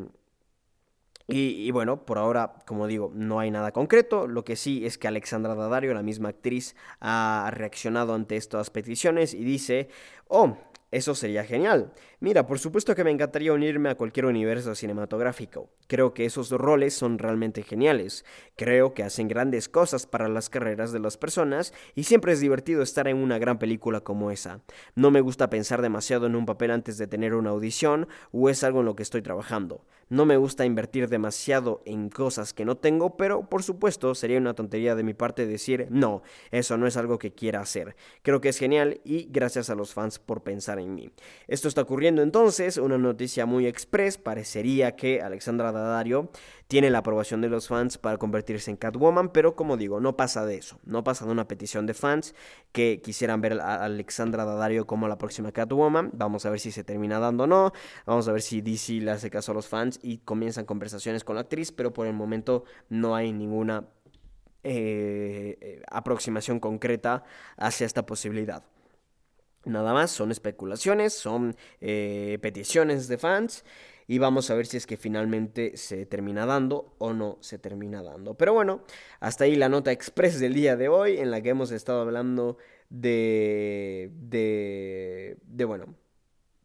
y, bueno, por ahora, como digo, no hay nada concreto. Lo que sí es que Alexandra Daddario, la misma actriz, ha reaccionado ante estas peticiones y dice, oh, eso sería genial. Mira, por supuesto que me encantaría unirme a cualquier universo cinematográfico. Creo que esos roles son realmente geniales. Creo que hacen grandes cosas para las carreras de las personas y siempre es divertido estar en una gran película como esa. No me gusta pensar demasiado en un papel antes de tener una audición o es algo en lo que estoy trabajando. No me gusta invertir demasiado en cosas que no tengo, pero por supuesto sería una tontería de mi parte decir no, eso no es algo que quiera hacer. Creo que es genial y gracias a los fans por pensar en mí. Esto está ocurriendo entonces, una noticia muy express, parecería que Alexandra Daddario tiene la aprobación de los fans para convertirse en Catwoman, pero como digo, no pasa de eso, no pasa de una petición de fans que quisieran ver a Alexandra Daddario como la próxima Catwoman, vamos a ver si se termina dando o no, vamos a ver si DC le hace caso a los fans y comienzan conversaciones con la actriz, pero por el momento no hay ninguna eh, eh, aproximación concreta hacia esta posibilidad. Nada más, son especulaciones, son eh, peticiones de fans y vamos a ver si es que finalmente se termina dando o no se termina dando. Pero bueno, hasta ahí la nota express del día de hoy en la que hemos estado hablando de, de, de bueno,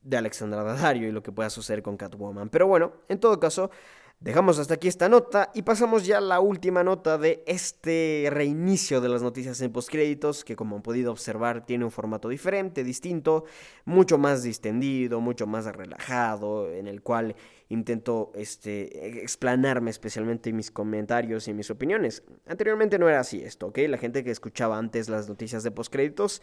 de Alexandra Daddario y lo que pueda suceder con Catwoman. Pero bueno, en todo caso, Dejamos hasta aquí esta nota y pasamos ya a la última nota de este reinicio de las noticias en postcréditos, que como han podido observar tiene un formato diferente, distinto, mucho más distendido, mucho más relajado, en el cual intento este, explanarme especialmente en mis comentarios y mis opiniones. Anteriormente no era así esto, ¿ok? La gente que escuchaba antes las noticias de postcréditos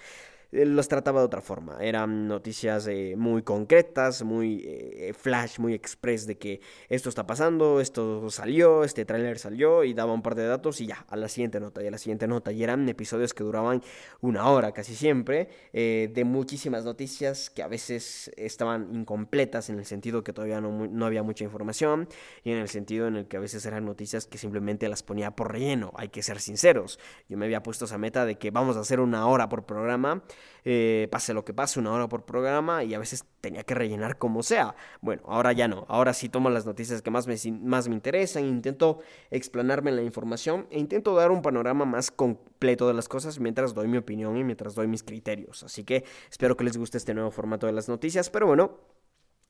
los trataba de otra forma. Eran noticias eh, muy concretas, muy eh, flash, muy express de que esto está pasando, esto salió, este tráiler salió y daba un par de datos y ya, a la siguiente nota y a la siguiente nota. Y eran episodios que duraban una hora casi siempre, de muchísimas noticias que a veces estaban incompletas en el sentido que todavía no, no había mucha información y en el sentido en el que a veces eran noticias que simplemente las ponía por relleno, hay que ser sinceros. Yo me había puesto esa meta de que vamos a hacer una hora por programa, eh, pase lo que pase, una hora por programa y a veces tenía que rellenar como sea. Bueno, ahora ya no, ahora sí tomo las noticias que más me, más me interesan, intento explanarme la información e intento dar un panorama más completo de las cosas mientras doy mi opinión y mientras doy mis criterios. Así que espero que les guste este nuevo formato de las noticias, pero bueno,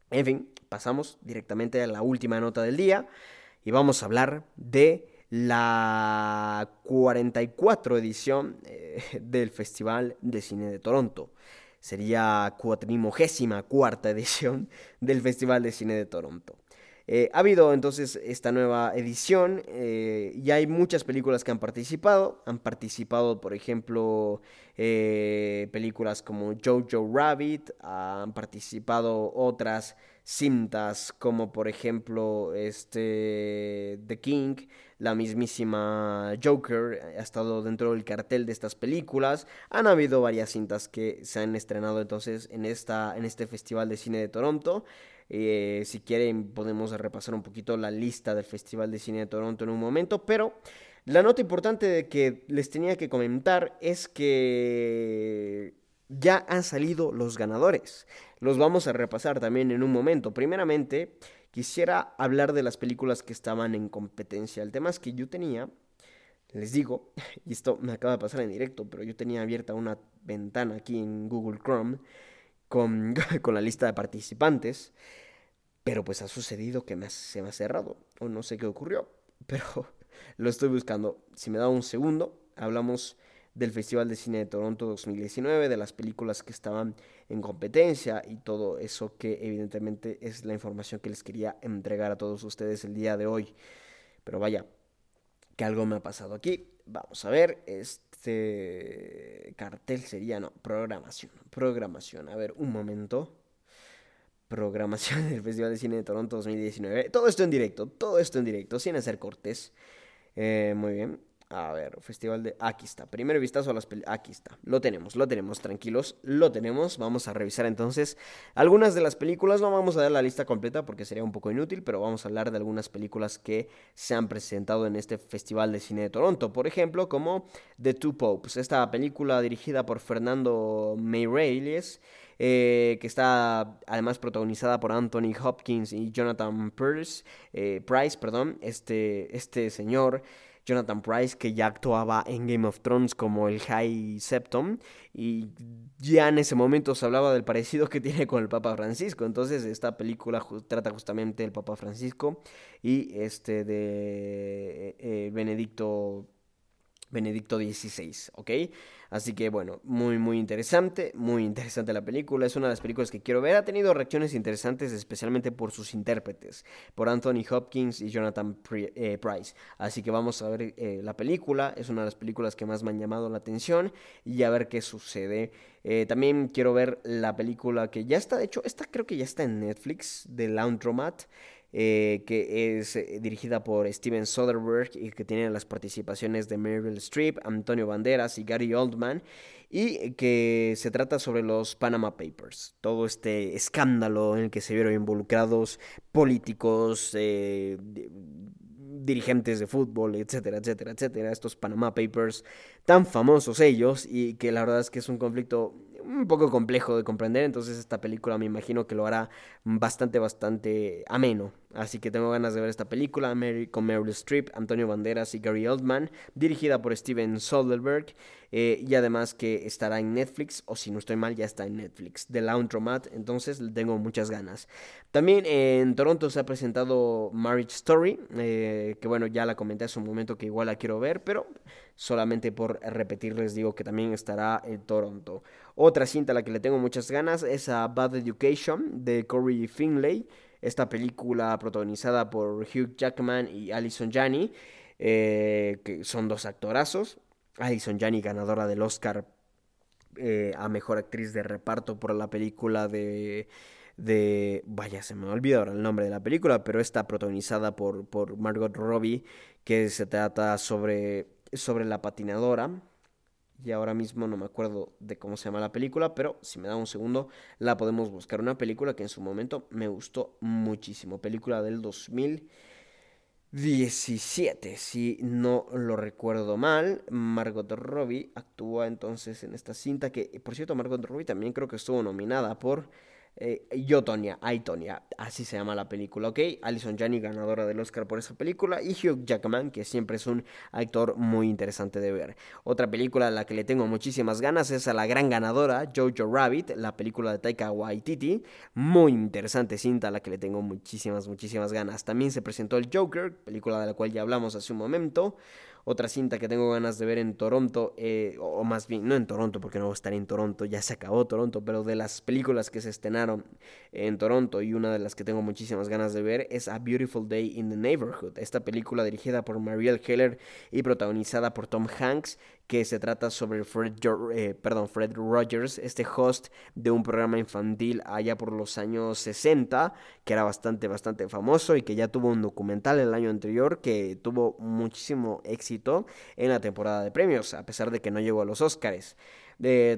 en fin, pasamos directamente a la última nota del día y vamos a hablar de la 44 edición eh, del Festival de Cine de Toronto. Sería cuatrimogésima cuarta edición del Festival de Cine de Toronto. Eh, ha habido entonces esta nueva edición eh, y hay muchas películas que han participado. Han participado, por ejemplo, películas como Jojo Rabbit, han participado otras cintas como por ejemplo este The King, la mismísima Joker ha estado dentro del cartel de estas películas. Han habido varias cintas que se han estrenado entonces en esta en este Festival de Cine de Toronto. Eh, si quieren podemos repasar un poquito la lista del Festival de Cine de Toronto en un momento, pero la nota importante de que les tenía que comentar es que ya han salido los ganadores. Los vamos a repasar también en un momento. Primeramente, quisiera hablar de las películas que estaban en competencia. El tema es que yo tenía, les digo, y esto me acaba de pasar en directo, pero yo tenía abierta una ventana aquí en Google Chrome con, con la lista de participantes, pero pues ha sucedido que se me ha cerrado, o no sé qué ocurrió, pero lo estoy buscando. Si me da un segundo, hablamos del Festival de Cine de Toronto 2019, de las películas que estaban en competencia y todo eso que evidentemente es la información que les quería entregar a todos ustedes el día de hoy. Pero vaya, que algo me ha pasado aquí. Vamos a ver, este cartel sería, no, programación, programación. A ver, un momento. Programación del Festival de Cine de Toronto 2019. Todo esto en directo, todo esto en directo, sin hacer cortes. Eh, muy bien. A ver, festival de... Aquí está. Primer vistazo a las películas. Aquí está. Lo tenemos, lo tenemos. Tranquilos, lo tenemos. Vamos a revisar entonces algunas de las películas. No vamos a dar la lista completa porque sería un poco inútil, pero vamos a hablar de algunas películas que se han presentado en este Festival de Cine de Toronto. Por ejemplo, como The Two Popes. Esta película dirigida por Fernando Meirelles. Eh, que está además protagonizada por Anthony Hopkins y Jonathan Price, eh, Price perdón, este, este señor Jonathan Price, que ya actuaba en Game of Thrones como el High Septon, y ya en ese momento se hablaba del parecido que tiene con el Papa Francisco. Entonces, esta película trata justamente del Papa Francisco y este de eh, Benedicto Benedicto XVI, ¿ok? Así que bueno, muy muy interesante, muy interesante la película, es una de las películas que quiero ver, ha tenido reacciones interesantes especialmente por sus intérpretes, por Anthony Hopkins y Jonathan eh, Price, así que vamos a ver eh, la película, es una de las películas que más me han llamado la atención y a ver qué sucede. Eh, también quiero ver la película que ya está, de hecho, esta creo que ya está en Netflix, de Laundromat. Eh, que es eh, dirigida por Steven Soderbergh y que tiene las participaciones de Meryl Streep, Antonio Banderas y Gary Oldman, y que se trata sobre los Panama Papers, todo este escándalo en el que se vieron involucrados políticos, eh, dirigentes de fútbol, etcétera, etcétera, etcétera, estos Panama Papers tan famosos ellos y que la verdad es que es un conflicto un poco complejo de comprender, entonces esta película me imagino que lo hará bastante, bastante ameno. Así que tengo ganas de ver esta película Mary, con Meryl Streep, Antonio Banderas y Gary Oldman, dirigida por Steven Soderbergh eh, y además que estará en Netflix, o si no estoy mal, ya está en Netflix, de Laundromat, entonces tengo muchas ganas. También en Toronto se ha presentado Marriage Story, eh, que bueno, ya la comenté hace un momento que igual la quiero ver, pero solamente por repetirles digo que también estará en Toronto. Otra cinta a la que le tengo muchas ganas es a Bad Education de Corey Finlay esta película protagonizada por Hugh Jackman y Alison Janney, eh, que son dos actorazos. Alison Janney, ganadora del Oscar eh, a Mejor Actriz de Reparto por la película de... de vaya, se me olvidó ahora el nombre de la película, pero está protagonizada por, por Margot Robbie, que se trata sobre, sobre la patinadora y ahora mismo no me acuerdo de cómo se llama la película, pero si me da un segundo la podemos buscar. Una película que en su momento me gustó muchísimo. Película del 2017, si no lo recuerdo mal. Margot Robbie actúa entonces en esta cinta que, por cierto, Margot Robbie también creo que estuvo nominada por eh, Yo, Tonya, I, Tonya, así se llama la película, ¿ok? Alison Janney, ganadora del Oscar por esa película, y Hugh Jackman, que siempre es un actor muy interesante de ver. Otra película a la que le tengo muchísimas ganas es a la gran ganadora, Jojo Rabbit, la película de Taika Waititi, muy interesante cinta a la que le tengo muchísimas, muchísimas ganas. También se presentó el Joker, película de la cual ya hablamos hace un momento. Otra cinta que tengo ganas de ver en Toronto, eh, o más bien, no en Toronto, porque no va a estar en Toronto, ya se acabó Toronto, pero de las películas que se estrenaron en Toronto y una de las que tengo muchísimas ganas de ver es A Beautiful Day in the Neighborhood. Esta película dirigida por Marielle Heller y protagonizada por Tom Hanks, que se trata sobre Fred, eh, perdón, Fred Rogers, este host de un programa infantil allá por los años 60, que era bastante, bastante famoso y que ya tuvo un documental el año anterior que tuvo muchísimo éxito en la temporada de premios, a pesar de que no llegó a los Oscars.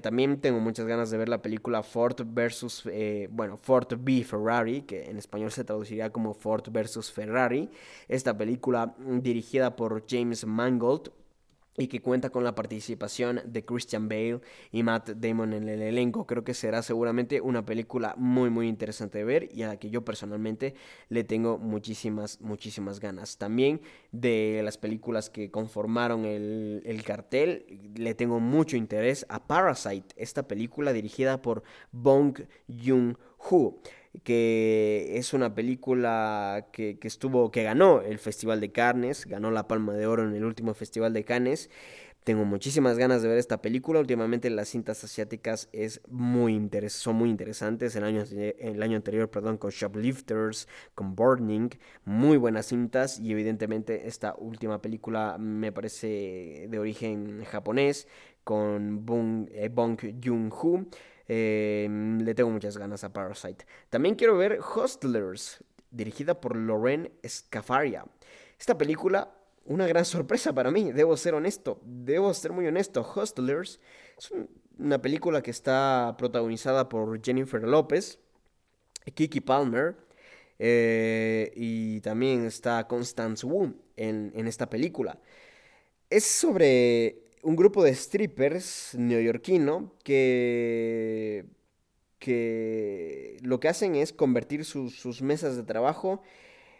también tengo muchas ganas de ver la película Ford versus, eh, bueno, Ford v Ferrari, que en español se traduciría como Ford versus Ferrari. Esta película dirigida por James Mangold, y que cuenta con la participación de Christian Bale y Matt Damon en el elenco. Creo que será seguramente una película muy muy interesante de ver y a la que yo personalmente le tengo muchísimas muchísimas ganas. También de las películas que conformaron el, el cartel le tengo mucho interés a Parasite, esta película dirigida por Bong Joon-ho que es una película que, estuvo, que ganó el Festival de Cannes, ganó la Palma de Oro en el último Festival de Cannes. Tengo muchísimas ganas de ver esta película. Últimamente las cintas asiáticas es muy son muy interesantes. El año, el año anterior, perdón, con Shoplifters, con Burning, muy buenas cintas. Y evidentemente esta última película me parece de origen japonés, con Bong, eh, Bong Joon-ho. Em, le tengo muchas ganas a Parasite. También quiero ver Hustlers, dirigida por Loren Scafaria. Esta película, una gran sorpresa para mí, debo ser honesto, debo ser muy honesto. Hustlers es una película que está protagonizada por Jennifer López, Kiki Palmer, eh, y también está Constance Wu en esta película. Es sobre un grupo de strippers neoyorquino que, que lo que hacen es convertir sus, mesas de trabajo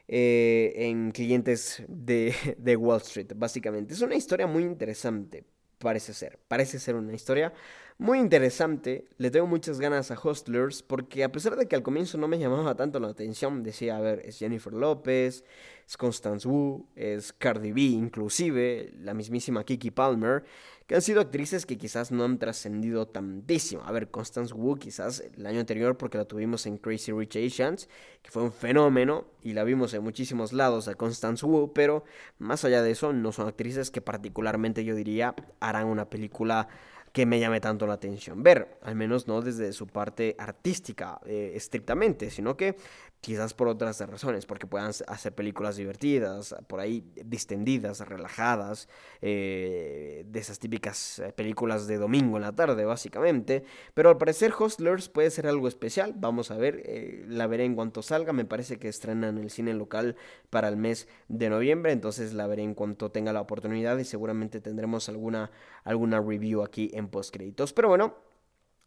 eh, en clientes de, de Wall Street, básicamente. Es una historia muy interesante, parece ser. Parece ser una historia muy interesante. Le tengo muchas ganas a Hustlers porque a pesar de que al comienzo no me llamaba tanto la atención, decía, a ver, es Jennifer López, es Constance Wu, es Cardi B, inclusive la mismísima Kiki Palmer, que han sido actrices que quizás no han trascendido tantísimo. A ver, Constance Wu quizás el año anterior porque la tuvimos en Crazy Rich Asians, que fue un fenómeno y la vimos en muchísimos lados a Constance Wu, pero más allá de eso no son actrices que particularmente yo diría harán una película que me llame tanto la atención ver, al menos no desde su parte artística eh, estrictamente, sino que quizás por otras razones, porque puedan hacer películas divertidas, por ahí distendidas, relajadas, eh, de esas típicas eh, películas de domingo en la tarde, básicamente. Pero al parecer Hustlers puede ser algo especial, vamos a ver, la veré en cuanto salga, me parece que estrenan el cine local para el mes de noviembre, entonces la veré en cuanto tenga la oportunidad y seguramente tendremos alguna, alguna review aquí en postcréditos. Pero bueno,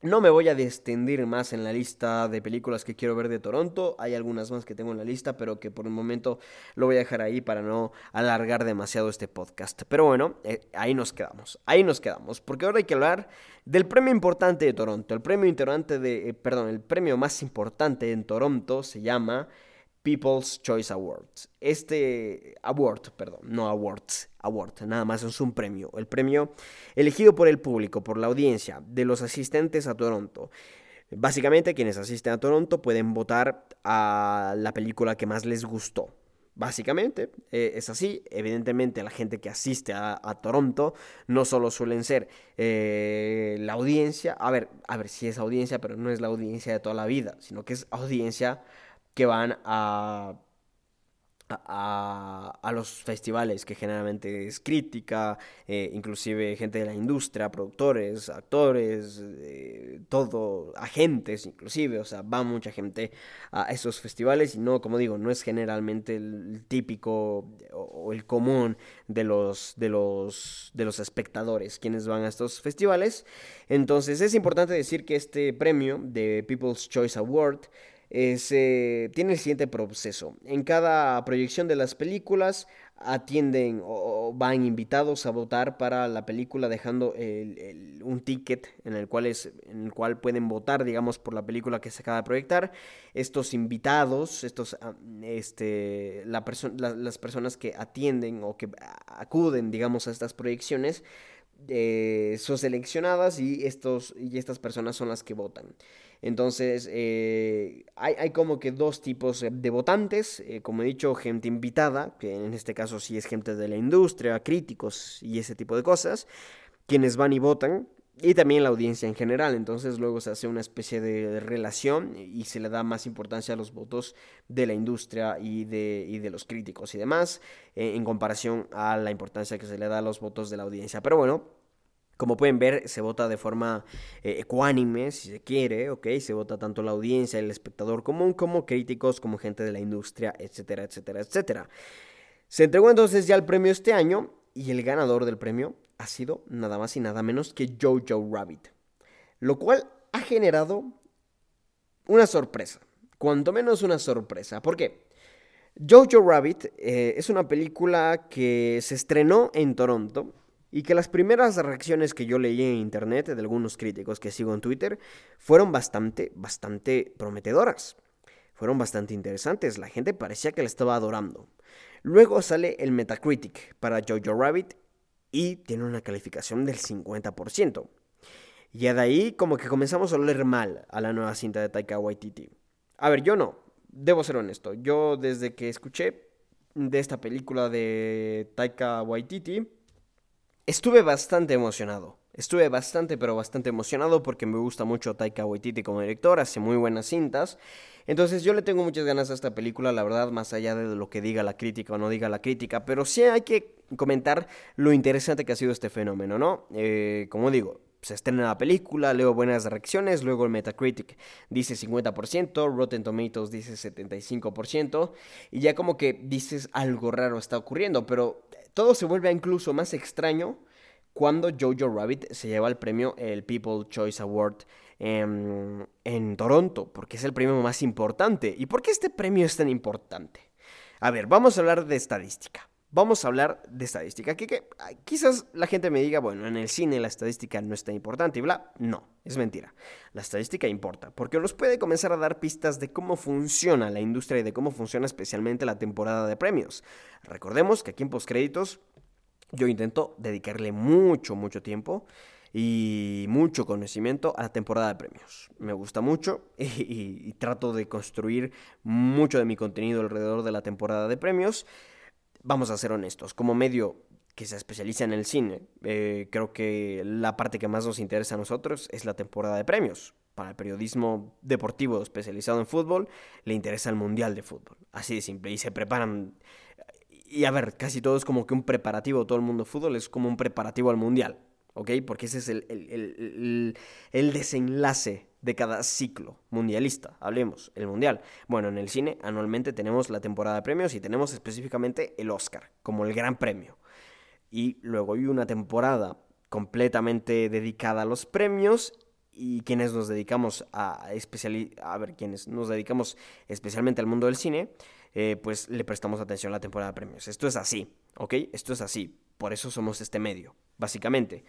no me voy a extender más en la lista de películas que quiero ver de Toronto. Hay algunas más que tengo en la lista, pero que por el momento lo voy a dejar ahí para no alargar demasiado este podcast. Pero bueno, eh, ahí nos quedamos. Ahí nos quedamos. Porque ahora hay que hablar del premio importante de Toronto. El premio importante de. Eh, perdón, el premio más importante en Toronto se llama People's Choice Awards. Este award, perdón, no awards, award, nada más es un premio. El premio elegido por el público, por la audiencia, de los asistentes a Toronto. Básicamente quienes asisten a Toronto pueden votar a la película que más les gustó. Básicamente eh, es así. Evidentemente la gente que asiste a, Toronto no solo suelen ser eh, la audiencia, a ver, a ver si es audiencia, pero no es la audiencia de toda la vida, sino que es audiencia que van a, a, los festivales, que generalmente es crítica, eh, inclusive gente de la industria, productores, actores, eh, todo, agentes inclusive, o sea, va mucha gente a esos festivales y no, como digo, no es generalmente el típico o, el común de los, de, los, de los espectadores quienes van a estos festivales. Entonces es importante decir que este premio de People's Choice Award se tiene el siguiente proceso. En cada proyección de las películas atienden o, van invitados a votar para la película dejando un ticket en el, cual es, en el cual pueden votar, digamos, por la película que se acaba de proyectar. Estos invitados, estos, ah, este, la las personas que atienden o que acuden, digamos, a estas proyecciones, eh, son seleccionadas y, estos, y estas personas son las que votan. Entonces, eh, hay, como que dos tipos de votantes, eh, como he dicho, gente invitada, que en este caso sí es gente de la industria, críticos y ese tipo de cosas, quienes van y votan, y también la audiencia en general. Entonces luego se hace una especie de relación y se le da más importancia a los votos de la industria y de, y de los críticos y demás, eh, en comparación a la importancia que se le da a los votos de la audiencia. Pero bueno, como pueden ver, se vota de forma eh, ecuánime, si se quiere, ¿ok? Se vota tanto la audiencia, el espectador común, como críticos, como gente de la industria, etcétera, etcétera, etcétera. Se entregó entonces ya el premio este año y el ganador del premio ha sido nada más y nada menos que Jojo Rabbit. Lo cual ha generado una sorpresa, cuanto menos una sorpresa. ¿Por qué? Jojo Rabbit eh, es una película que se estrenó en Toronto y que las primeras reacciones que yo leí en internet de algunos críticos que sigo en Twitter fueron bastante, bastante prometedoras. Fueron bastante interesantes, la gente parecía que la estaba adorando. Luego sale el Metacritic para Jojo Rabbit y tiene una calificación del 50%. Y de ahí como que comenzamos a oler mal a la nueva cinta de Taika Waititi. A ver, yo no, debo ser honesto. Yo desde que escuché de esta película de Taika Waititi, Estuve bastante emocionado. Estuve bastante, pero bastante emocionado porque me gusta mucho Taika Waititi como director, hace muy buenas cintas. Entonces yo le tengo muchas ganas a esta película, la verdad, más allá de lo que diga la crítica o no diga la crítica, pero sí hay que comentar lo interesante que ha sido este fenómeno, ¿no? Eh, como digo, se estrena la película, leo buenas reacciones, luego el Metacritic dice 50%, Rotten Tomatoes dice 75%, y ya como que dices algo raro está ocurriendo, pero todo se vuelve incluso más extraño cuando Jojo Rabbit se lleva el premio, el People Choice Award en, en Toronto, porque es el premio más importante. ¿Y por qué este premio es tan importante? A ver, vamos a hablar de estadística. Vamos a hablar de estadística. Que, que, quizás la gente me diga, bueno, en el cine la estadística no es tan importante y bla. No, es mentira. La estadística importa porque nos puede comenzar a dar pistas de cómo funciona la industria y de cómo funciona especialmente la temporada de premios. Recordemos que aquí en Postcréditos yo intento dedicarle mucho, mucho tiempo y mucho conocimiento a la temporada de premios. Me gusta mucho y trato de construir mucho de mi contenido alrededor de la temporada de premios vamos a ser honestos, como medio que se especializa en el cine, eh, creo que la parte que más nos interesa a nosotros es la temporada de premios. Para el periodismo deportivo especializado en fútbol, le interesa el Mundial de Fútbol. Así de simple. Y se preparan. Y a ver, casi todo es como que un preparativo, todo el mundo fútbol es como un preparativo al Mundial. ¿Ok? Porque ese es el, el, el desenlace de cada ciclo mundialista. Hablemos, el mundial. Bueno, en el cine anualmente tenemos la temporada de premios y tenemos específicamente el Oscar como el gran premio. Y luego hay una temporada completamente dedicada a los premios y quienes nos dedicamos a a ver quienes nos dedicamos especialmente al mundo del cine eh, pues le prestamos atención a la temporada de premios esto es así ok esto es así por eso somos este medio básicamente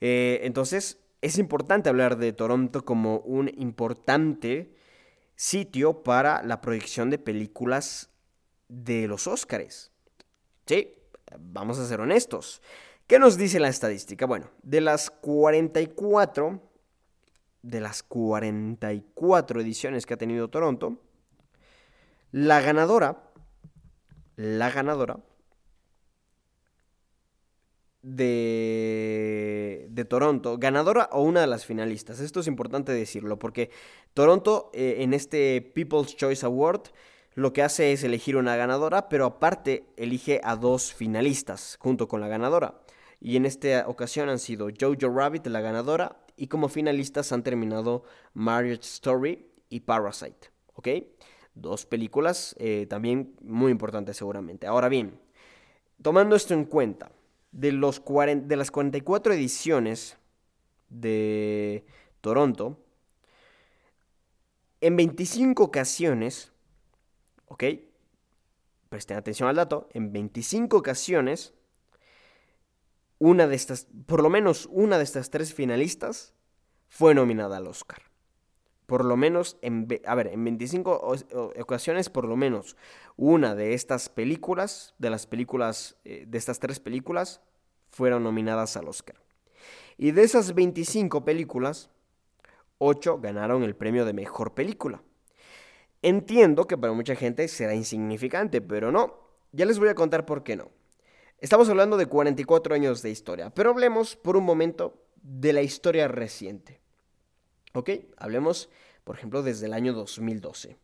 eh, entonces es importante hablar de Toronto como un importante sitio para la proyección de películas de los Óscares. Sí, vamos a ser honestos. ¿Qué nos dice la estadística? Bueno, de las 44 de las 44 ediciones que ha tenido Toronto, la ganadora la ganadora de, de, Toronto, ganadora o una de las finalistas. Esto es importante decirlo porque Toronto eh, en este People's Choice Award lo que hace es elegir una ganadora, pero aparte elige a dos finalistas junto con la ganadora. Y en esta ocasión han sido Jojo Rabbit, la ganadora, y como finalistas han terminado Marriage Story y Parasite. ¿Ok? Dos películas eh, también muy importantes seguramente. Ahora bien, tomando esto en cuenta, de, los de las 44 ediciones de Toronto, en 25 ocasiones, ¿ok? Presten atención al dato, en 25 ocasiones, una de estas, por lo menos una de estas tres finalistas fue nominada al Oscar. Por lo menos, en, a ver, en 25 ocasiones, por lo menos una de estas películas, de las películas, eh, de estas tres películas, fueron nominadas al Oscar. Y de esas 25 películas, 8 ganaron el premio de mejor película. Entiendo que para mucha gente será insignificante, pero no. Ya les voy a contar por qué no. Estamos hablando de 44 años de historia, pero hablemos por un momento de la historia reciente. ¿Ok? Hablemos, por ejemplo, desde el año 2012.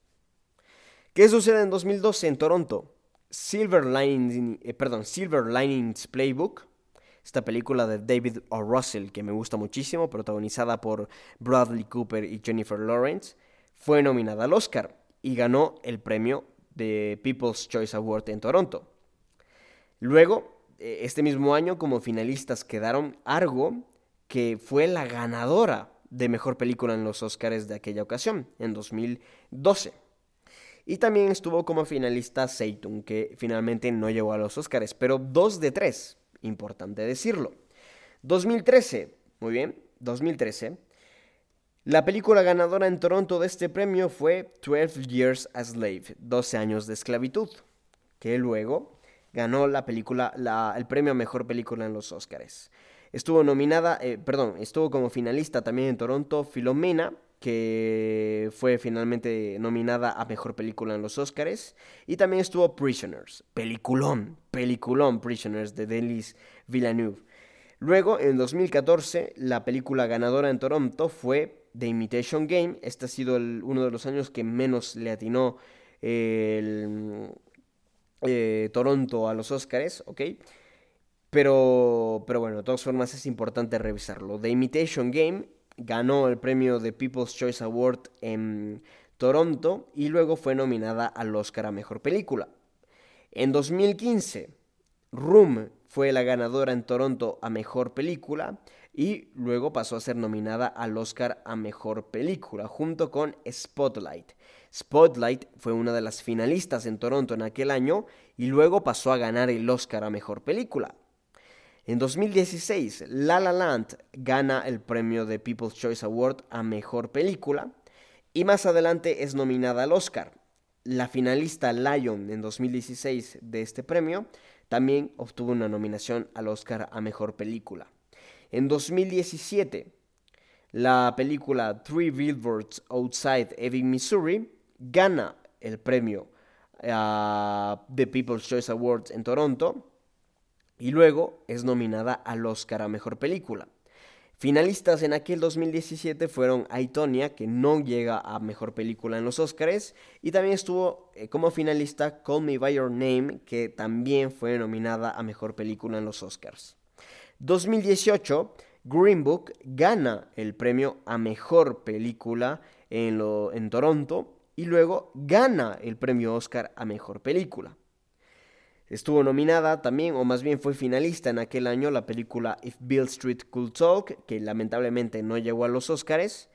¿Qué sucede en 2012 en Toronto? Silver, eh, perdón, Silver Linings Playbook esta película de David O. Russell, que me gusta muchísimo, protagonizada por Bradley Cooper y Jennifer Lawrence, fue nominada al Oscar y ganó el premio de People's Choice Award en Toronto. Luego, eh, este mismo año, como finalistas quedaron Argo, que fue la ganadora de mejor película en los Oscars de aquella ocasión, en 2012. Y también estuvo como finalista Seitung, que finalmente no llegó a los Oscars, pero dos de tres importante decirlo. 2013, muy bien, 2013. La película ganadora en Toronto de este premio fue 12 Years a Slave, 12 años de esclavitud, que luego ganó la película, el premio a mejor película en los Oscars. Estuvo nominada, eh, perdón, estuvo como finalista también en Toronto Filomena, que fue finalmente nominada a Mejor Película en los Oscars. Y también estuvo Prisoners, peliculón, peliculón Prisoners de Delis Villeneuve. Luego, en 2014, la película ganadora en Toronto fue The Imitation Game. Este ha sido uno de los años que menos le atinó el, eh, Toronto a los Oscars, ¿ok? Pero, pero bueno, de todas formas es importante revisarlo. The Imitation Game ganó el premio de People's Choice Award en Toronto y luego fue nominada al Oscar a Mejor Película. En 2015, Room fue la ganadora en Toronto a Mejor Película y luego pasó a ser nominada al Oscar a Mejor Película junto con Spotlight. Spotlight fue una de las finalistas en Toronto en aquel año y luego pasó a ganar el Oscar a Mejor Película. En 2016, La La Land gana el premio de People's Choice Award a Mejor Película y más adelante es nominada al Oscar. La finalista Lion en 2016 de este premio también obtuvo una nominación al Oscar a Mejor Película. En 2017, la película Three Billboards Outside Ebbing, Missouri gana el premio uh, de People's Choice Awards en Toronto y luego es nominada al Oscar a Mejor Película. Finalistas en aquel 2017 fueron Aitonia, que no llega a Mejor Película en los Oscars, y también estuvo eh, como finalista Call Me By Your Name, que también fue nominada a Mejor Película en los Oscars. 2018, Green Book gana el premio a Mejor Película en, en Toronto y luego gana el premio Oscar a Mejor Película. Estuvo nominada también, o más bien fue finalista en aquel año, la película If Bill Street Could Talk, que lamentablemente no llegó a los Oscars.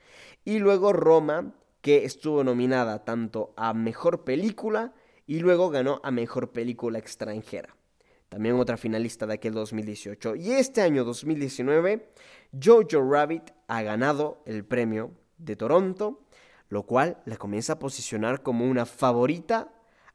Y luego Roma, que estuvo nominada tanto a Mejor Película y luego ganó a Mejor Película Extranjera. También otra finalista de aquel 2018. Y este año 2019, Jojo Rabbit ha ganado el premio de Toronto, lo cual la comienza a posicionar como una favorita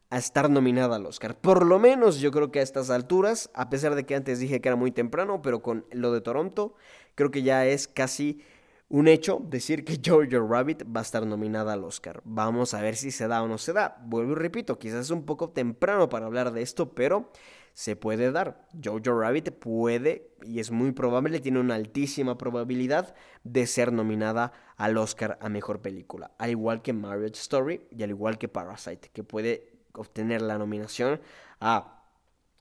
a estar nominada al Oscar. Por lo menos yo creo que a estas alturas, a pesar de que antes dije que era muy temprano, pero con lo de Toronto, creo que ya es casi un hecho decir que Jojo Rabbit va a estar nominada al Oscar. Vamos a ver si se da o no se da. Vuelvo y repito, quizás es un poco temprano para hablar de esto, pero se puede dar. Jojo Rabbit puede, y es muy probable, tiene una altísima probabilidad de ser nominada al Oscar a Mejor Película, al igual que Marriage Story y al igual que Parasite, que puede obtener la nominación a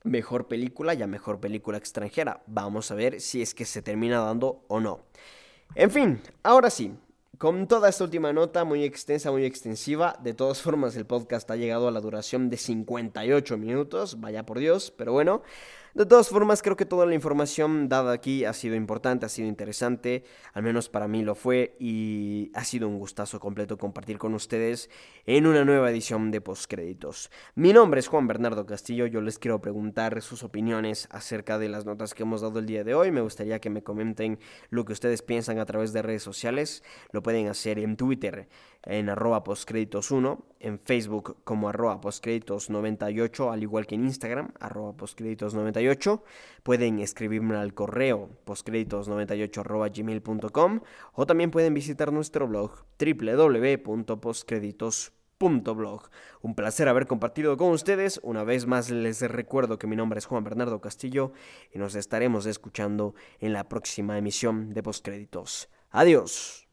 Mejor Película y a Mejor Película Extranjera. Vamos a ver si es que se termina dando o no. En fin, ahora sí, con toda esta última nota, muy extensa, muy extensiva, de todas formas el podcast ha llegado a la duración de 58 minutos, vaya por Dios, pero bueno, de todas formas, creo que toda la información dada aquí ha sido importante, ha sido interesante, al menos para mí lo fue y ha sido un gustazo completo compartir con ustedes en una nueva edición de Postcréditos. Mi nombre es Juan Bernardo Castillo, yo les quiero preguntar sus opiniones acerca de las notas que hemos dado el día de hoy, me gustaría que me comenten lo que ustedes piensan a través de redes sociales, lo pueden hacer en Twitter en arroba postcréditos1, en Facebook como arroba postcréditos98, al igual que en Instagram, arroba postcréditos98. Pueden escribirme al correo postcréditos98 arroba gmail.com o también pueden visitar nuestro blog www.postcréditos.blog. Un placer haber compartido con ustedes. Una vez más les recuerdo que mi nombre es Juan Bernardo Castillo y nos estaremos escuchando en la próxima emisión de Postcréditos. Adiós.